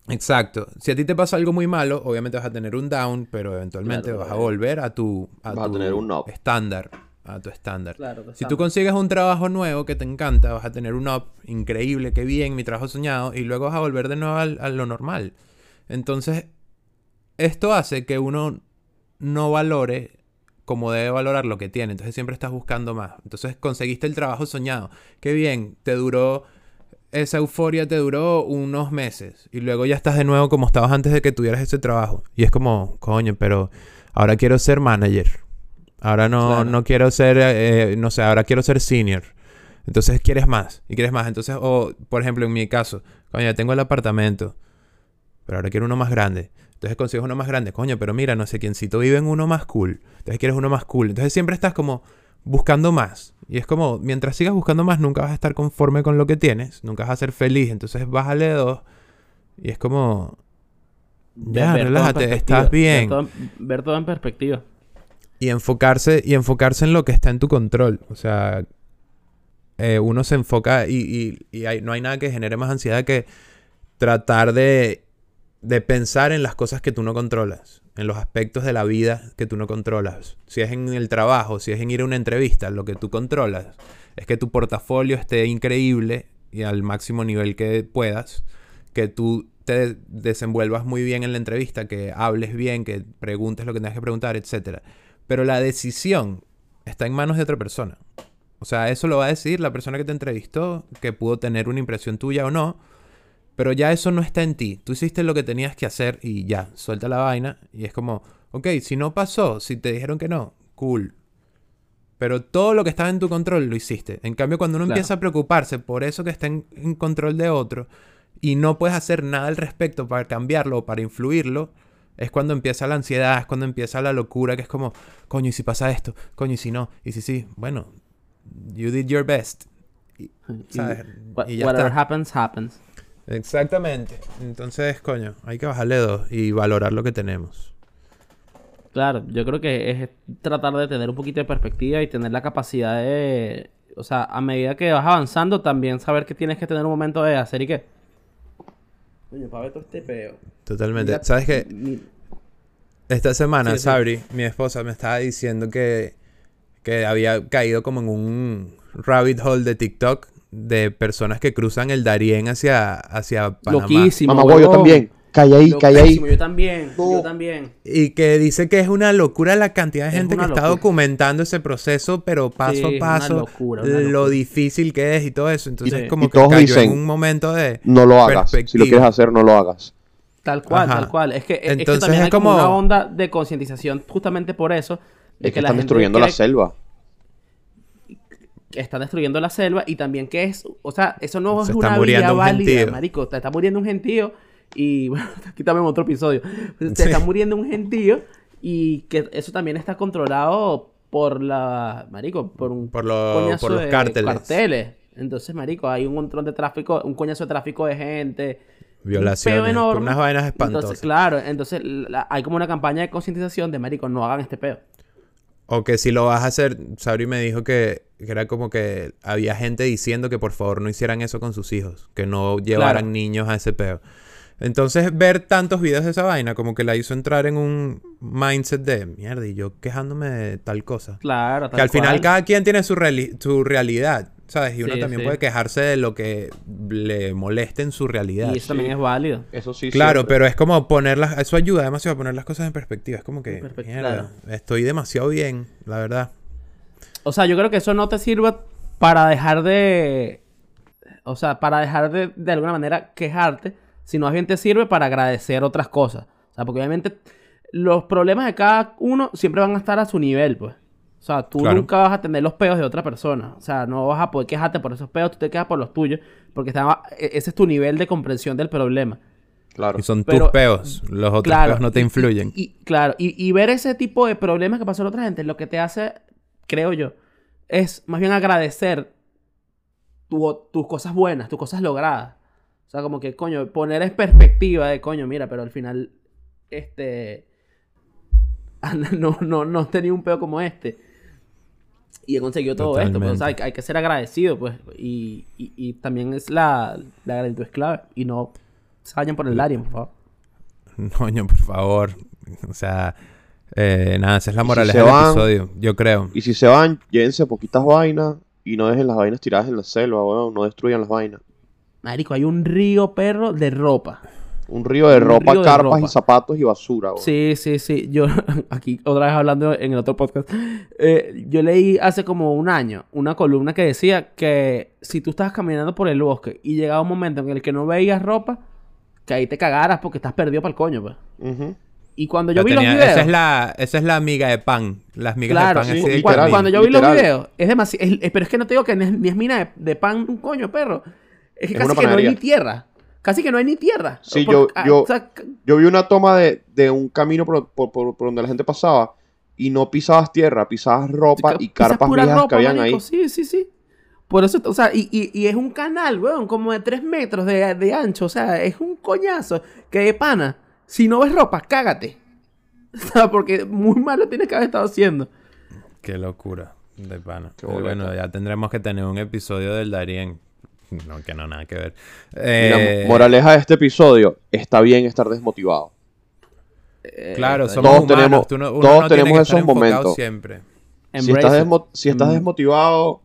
Exacto. Si a ti te pasa algo muy malo, obviamente vas a tener un down, pero eventualmente Claro, vas a eh. volver a tu, a Vas a tu tener un up. estándar. A tu estándar. Claro, que Si tú consigues un trabajo nuevo que te encanta, vas a tener un up increíble, qué bien, mi trabajo soñado, y luego vas a volver de nuevo al- a lo normal. Entonces, esto hace que uno no valore como debe valorar lo que tiene. Entonces siempre estás buscando más. Entonces conseguiste el trabajo soñado. Qué bien, te duró esa euforia te duró unos meses y luego ya estás de nuevo como estabas antes de que tuvieras ese trabajo. Y es como, coño, pero ahora quiero ser manager. Ahora no, Claro. no quiero ser, eh, no sé, ahora quiero ser senior. Entonces quieres más y quieres más. Entonces, o por ejemplo, en mi caso, coño, ya tengo el apartamento, pero ahora quiero uno más grande. Entonces consigues uno más grande, coño, pero mira, no sé quiéncito vive en uno más cool. Entonces quieres uno más cool. Entonces siempre estás como buscando más. Y es como, mientras sigas buscando más, nunca vas a estar conforme con lo que tienes, nunca vas a ser feliz. Entonces bájale dos. Y es como, ya, relájate, estás bien. Ver todo, en- ver todo en perspectiva. Y enfocarse, y enfocarse en lo que está en tu control. O sea, eh, uno se enfoca y, y- y no hay nada que genere más ansiedad que tratar de, de pensar en las cosas que tú no controlas, en los aspectos de la vida que tú no controlas. Si es en el trabajo, si es en ir a una entrevista, lo que tú controlas es que tu portafolio esté increíble y al máximo nivel que puedas, que tú te desenvuelvas muy bien en la entrevista, que hables bien, que preguntes lo que tengas que preguntar, etcétera. Pero la decisión está en manos de otra persona. O sea, eso lo va a decir la persona que te entrevistó, que pudo tener una impresión tuya o no, pero ya eso no está en ti. Tú hiciste lo que tenías que hacer y ya, suelta la vaina. Y es como, ok, si no pasó, si te dijeron que no, cool. Pero todo lo que estaba en tu control lo hiciste. En cambio, cuando uno Claro. empieza a preocuparse por eso que está en, en control de otro y no puedes hacer nada al respecto para cambiarlo o para influirlo, es cuando empieza la ansiedad, es cuando empieza la locura, que es como, coño, ¿y si pasa esto? Coño, ¿y si no? ¿Y si sí? Bueno, you did your best. Y, ¿sabes? Y ya whatever está. happens, happens. Exactamente. Entonces, coño, hay que bajarle dos y valorar lo que tenemos. Claro, yo creo que es tratar de tener un poquito de perspectiva y tener la capacidad de... O sea, a medida que vas avanzando, también saber que tienes que tener un momento de hacer y qué. Coño, para ver todo este peo. Totalmente. Mira, ¿Sabes qué? Esta semana, Sí, sí. Sabri, mi esposa, me estaba diciendo que, que había caído como en un rabbit hole de TikTok de personas que cruzan el Darién hacia, hacia Panamá. Loquísimo, Mamá, yo también. Calla ahí, calla ahí. Yo también, yo también. Y que dice que es una locura la cantidad de Es gente que está documentando ese proceso, pero paso Sí, a una paso, locura, una lo locura. difícil que es y todo eso. Entonces, Sí. como Y que todos cayó dicen, en un momento de... No lo hagas. Si lo quieres hacer, no lo hagas. Tal cual, Ajá. tal cual. Es que, es- es que Entonces también es hay como... una onda de concientización justamente por eso. De Es que, están destruyendo la selva. están destruyendo la selva y también que es, o sea, eso no Se es está una muriendo vía un válida, gentío. marico. Te está muriendo un gentío y, (laughs) bueno, aquí también otro episodio. Te Sí. está muriendo un gentío y que eso también está controlado por la, marico, por un Por lo- por los de cárteles. carteles. Entonces, marico, hay un montón de tráfico, un coñazo de tráfico de gente. un Violaciones, unas vainas espantosas. Entonces, claro, entonces la- hay como una campaña de concientización de, marico, no hagan este peo. O que si lo vas a hacer, Sabri me dijo que, que era como que había gente diciendo que por favor no hicieran eso con sus hijos, que no llevaran Claro. niños a ese peo. Entonces, ver tantos videos de esa vaina como que la hizo entrar en un mindset de mierda y yo quejándome de tal cosa. Claro, que tal al final cada quien tiene su, reali- su realidad, ¿sabes? Y uno Sí, también sí. puede quejarse de lo que le moleste en su realidad. Y eso también es válido. Eso sí. Claro, siempre. pero es como ponerlas, eso ayuda demasiado a poner las cosas en perspectiva. Es como que, mierda, claro. estoy demasiado bien, la verdad. O sea, yo creo que eso no te sirva para dejar de. O sea, para dejar de, de alguna manera quejarte, sino más bien te sirve para agradecer otras cosas. O sea, porque obviamente los problemas de cada uno siempre van a estar a su nivel, pues. O sea, tú Claro. nunca vas a tener los peos de otra persona. O sea, no vas a poder quejarte por esos peos, tú te quejas por los tuyos, porque está- e- ese es tu nivel de comprensión del problema. Claro. Y son Pero- tus peos, los otros Claro, peos no te influyen. Y, y- claro, y, y ver ese tipo de problemas que pasó a la otra gente, lo que te hace, creo yo, es más bien agradecer tu- tus cosas buenas, tus cosas logradas. O sea, como que, coño, poner en perspectiva de, coño, mira, pero al final, este, (laughs) no, no, no tenía un peo como este. Y he conseguido todo esto, pues, o sea, hay, que ser agradecido, pues. Y, y, y también es la, la gratitud es clave. Y no se vayan por el Larian, por favor. (laughs) Coño, por favor. O sea, eh, nada, esa es la si moraleja del van- episodio, yo creo. Y si se van, llévense poquitas vainas y no dejen las vainas tiradas en la selva, weón. No destruyan las vainas. Marico, hay un río perro de ropa. Un río de Un ropa, río de carpas ropa. y zapatos y basura, weón. Sí, sí, sí. Yo, (laughs) aquí otra vez hablando en el otro podcast, eh, yo leí hace como un año una columna que decía que si tú estabas caminando por el bosque y llegaba un momento en el que no veías ropa, que ahí te cagaras porque estás perdido para el coño, pues. Y cuando yo vi tenía- los videos... esa, es la, esa es la miga de pan. Las migas Claro, de pan sí, así de literal. cuando, yo vi los videos, es demasiado. pero es que no te digo que ni es, ni es mina de, de pan un coño, perro. Es que Es casi que no hay ni tierra. Casi que no hay ni tierra. Sí, Por- yo- ah, yo- o sea, Yo vi una toma de, de un camino por, por- por- por donde la gente pasaba y no pisabas tierra, pisabas ropa y carpas viejas ropa, que habían marico. ahí. Sí, sí, sí. Por eso, o sea, y, y- y es un canal, weón, como de 3 metros de, de ancho. O sea, es un coñazo que de pana. Si no ves ropa, cágate. (laughs) O sea, porque muy mal lo tienes que haber estado haciendo. Qué locura de pana. Qué Pero boleta. bueno, ya tendremos que tener un episodio del Darien. (laughs) No, que no, nada que ver. Mira, Eh, moraleja de este episodio, está bien estar desmotivado. Eh, Claro, somos Todos humanos. tenemos- tú no- uno todos no tiene tenemos que esos momentos. siempre. Si estás, Embrace it. desmo- si estás Mm. desmotivado,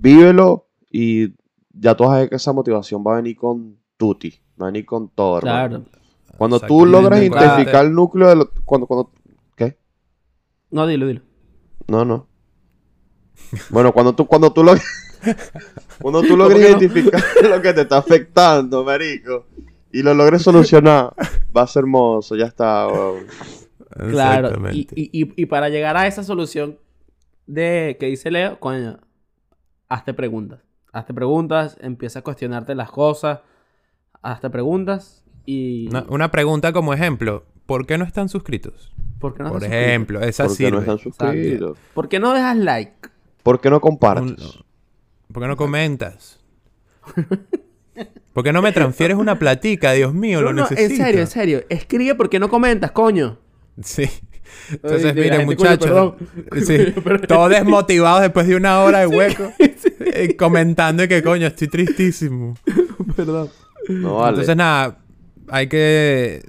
vívelo y ya tú vas a ver que esa motivación va a venir con tutti, va a venir con todo, hermano. Claro. Cuando tú logras identificar el núcleo de lo- cuando, cuando, ¿qué? No, dilo, dilo. No, no. Bueno, cuando tú, cuando tú lo (laughs) cuando tú logres identificar (laughs) lo que te está afectando, marico, y lo logres solucionar, va a ser hermoso, ya está. Claro, y, para llegar a esa solución de que dice Leo, coño, hazte preguntas. Hazte preguntas, empieza a cuestionarte las cosas, hazte preguntas y... Una, una pregunta como ejemplo. ¿Por qué no están suscritos? ¿Por qué no Por te suscribes? ejemplo, esa ¿Por qué no están suscritos? ¿Por qué no dejas like? ¿Por qué no Un- compartes? ¿Por qué no comentas? ¿Por qué no me transfieres una platica? Dios mío, No, lo no, necesito. en serio, en serio. Escribe porque no comentas, coño. Sí. Entonces, miren, muchachos. Sí, (laughs) todos desmotivados después de una hora de hueco. (laughs) eh, comentando y que coño, estoy tristísimo. Perdón. No vale. Entonces, nada, hay que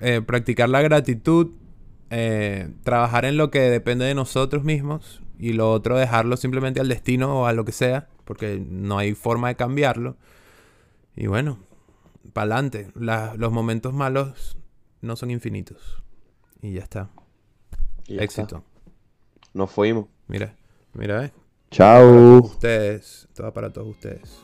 eh, practicar la gratitud, eh, trabajar en lo que depende de nosotros mismos y lo otro dejarlo simplemente al destino o a lo que sea, porque no hay forma de cambiarlo. Y bueno, para adelante. Los momentos malos no son infinitos. Y ya está. Y ya está. Éxito. Nos fuimos. Mira, mira, eh. Chao. Ustedes, todo para todos ustedes.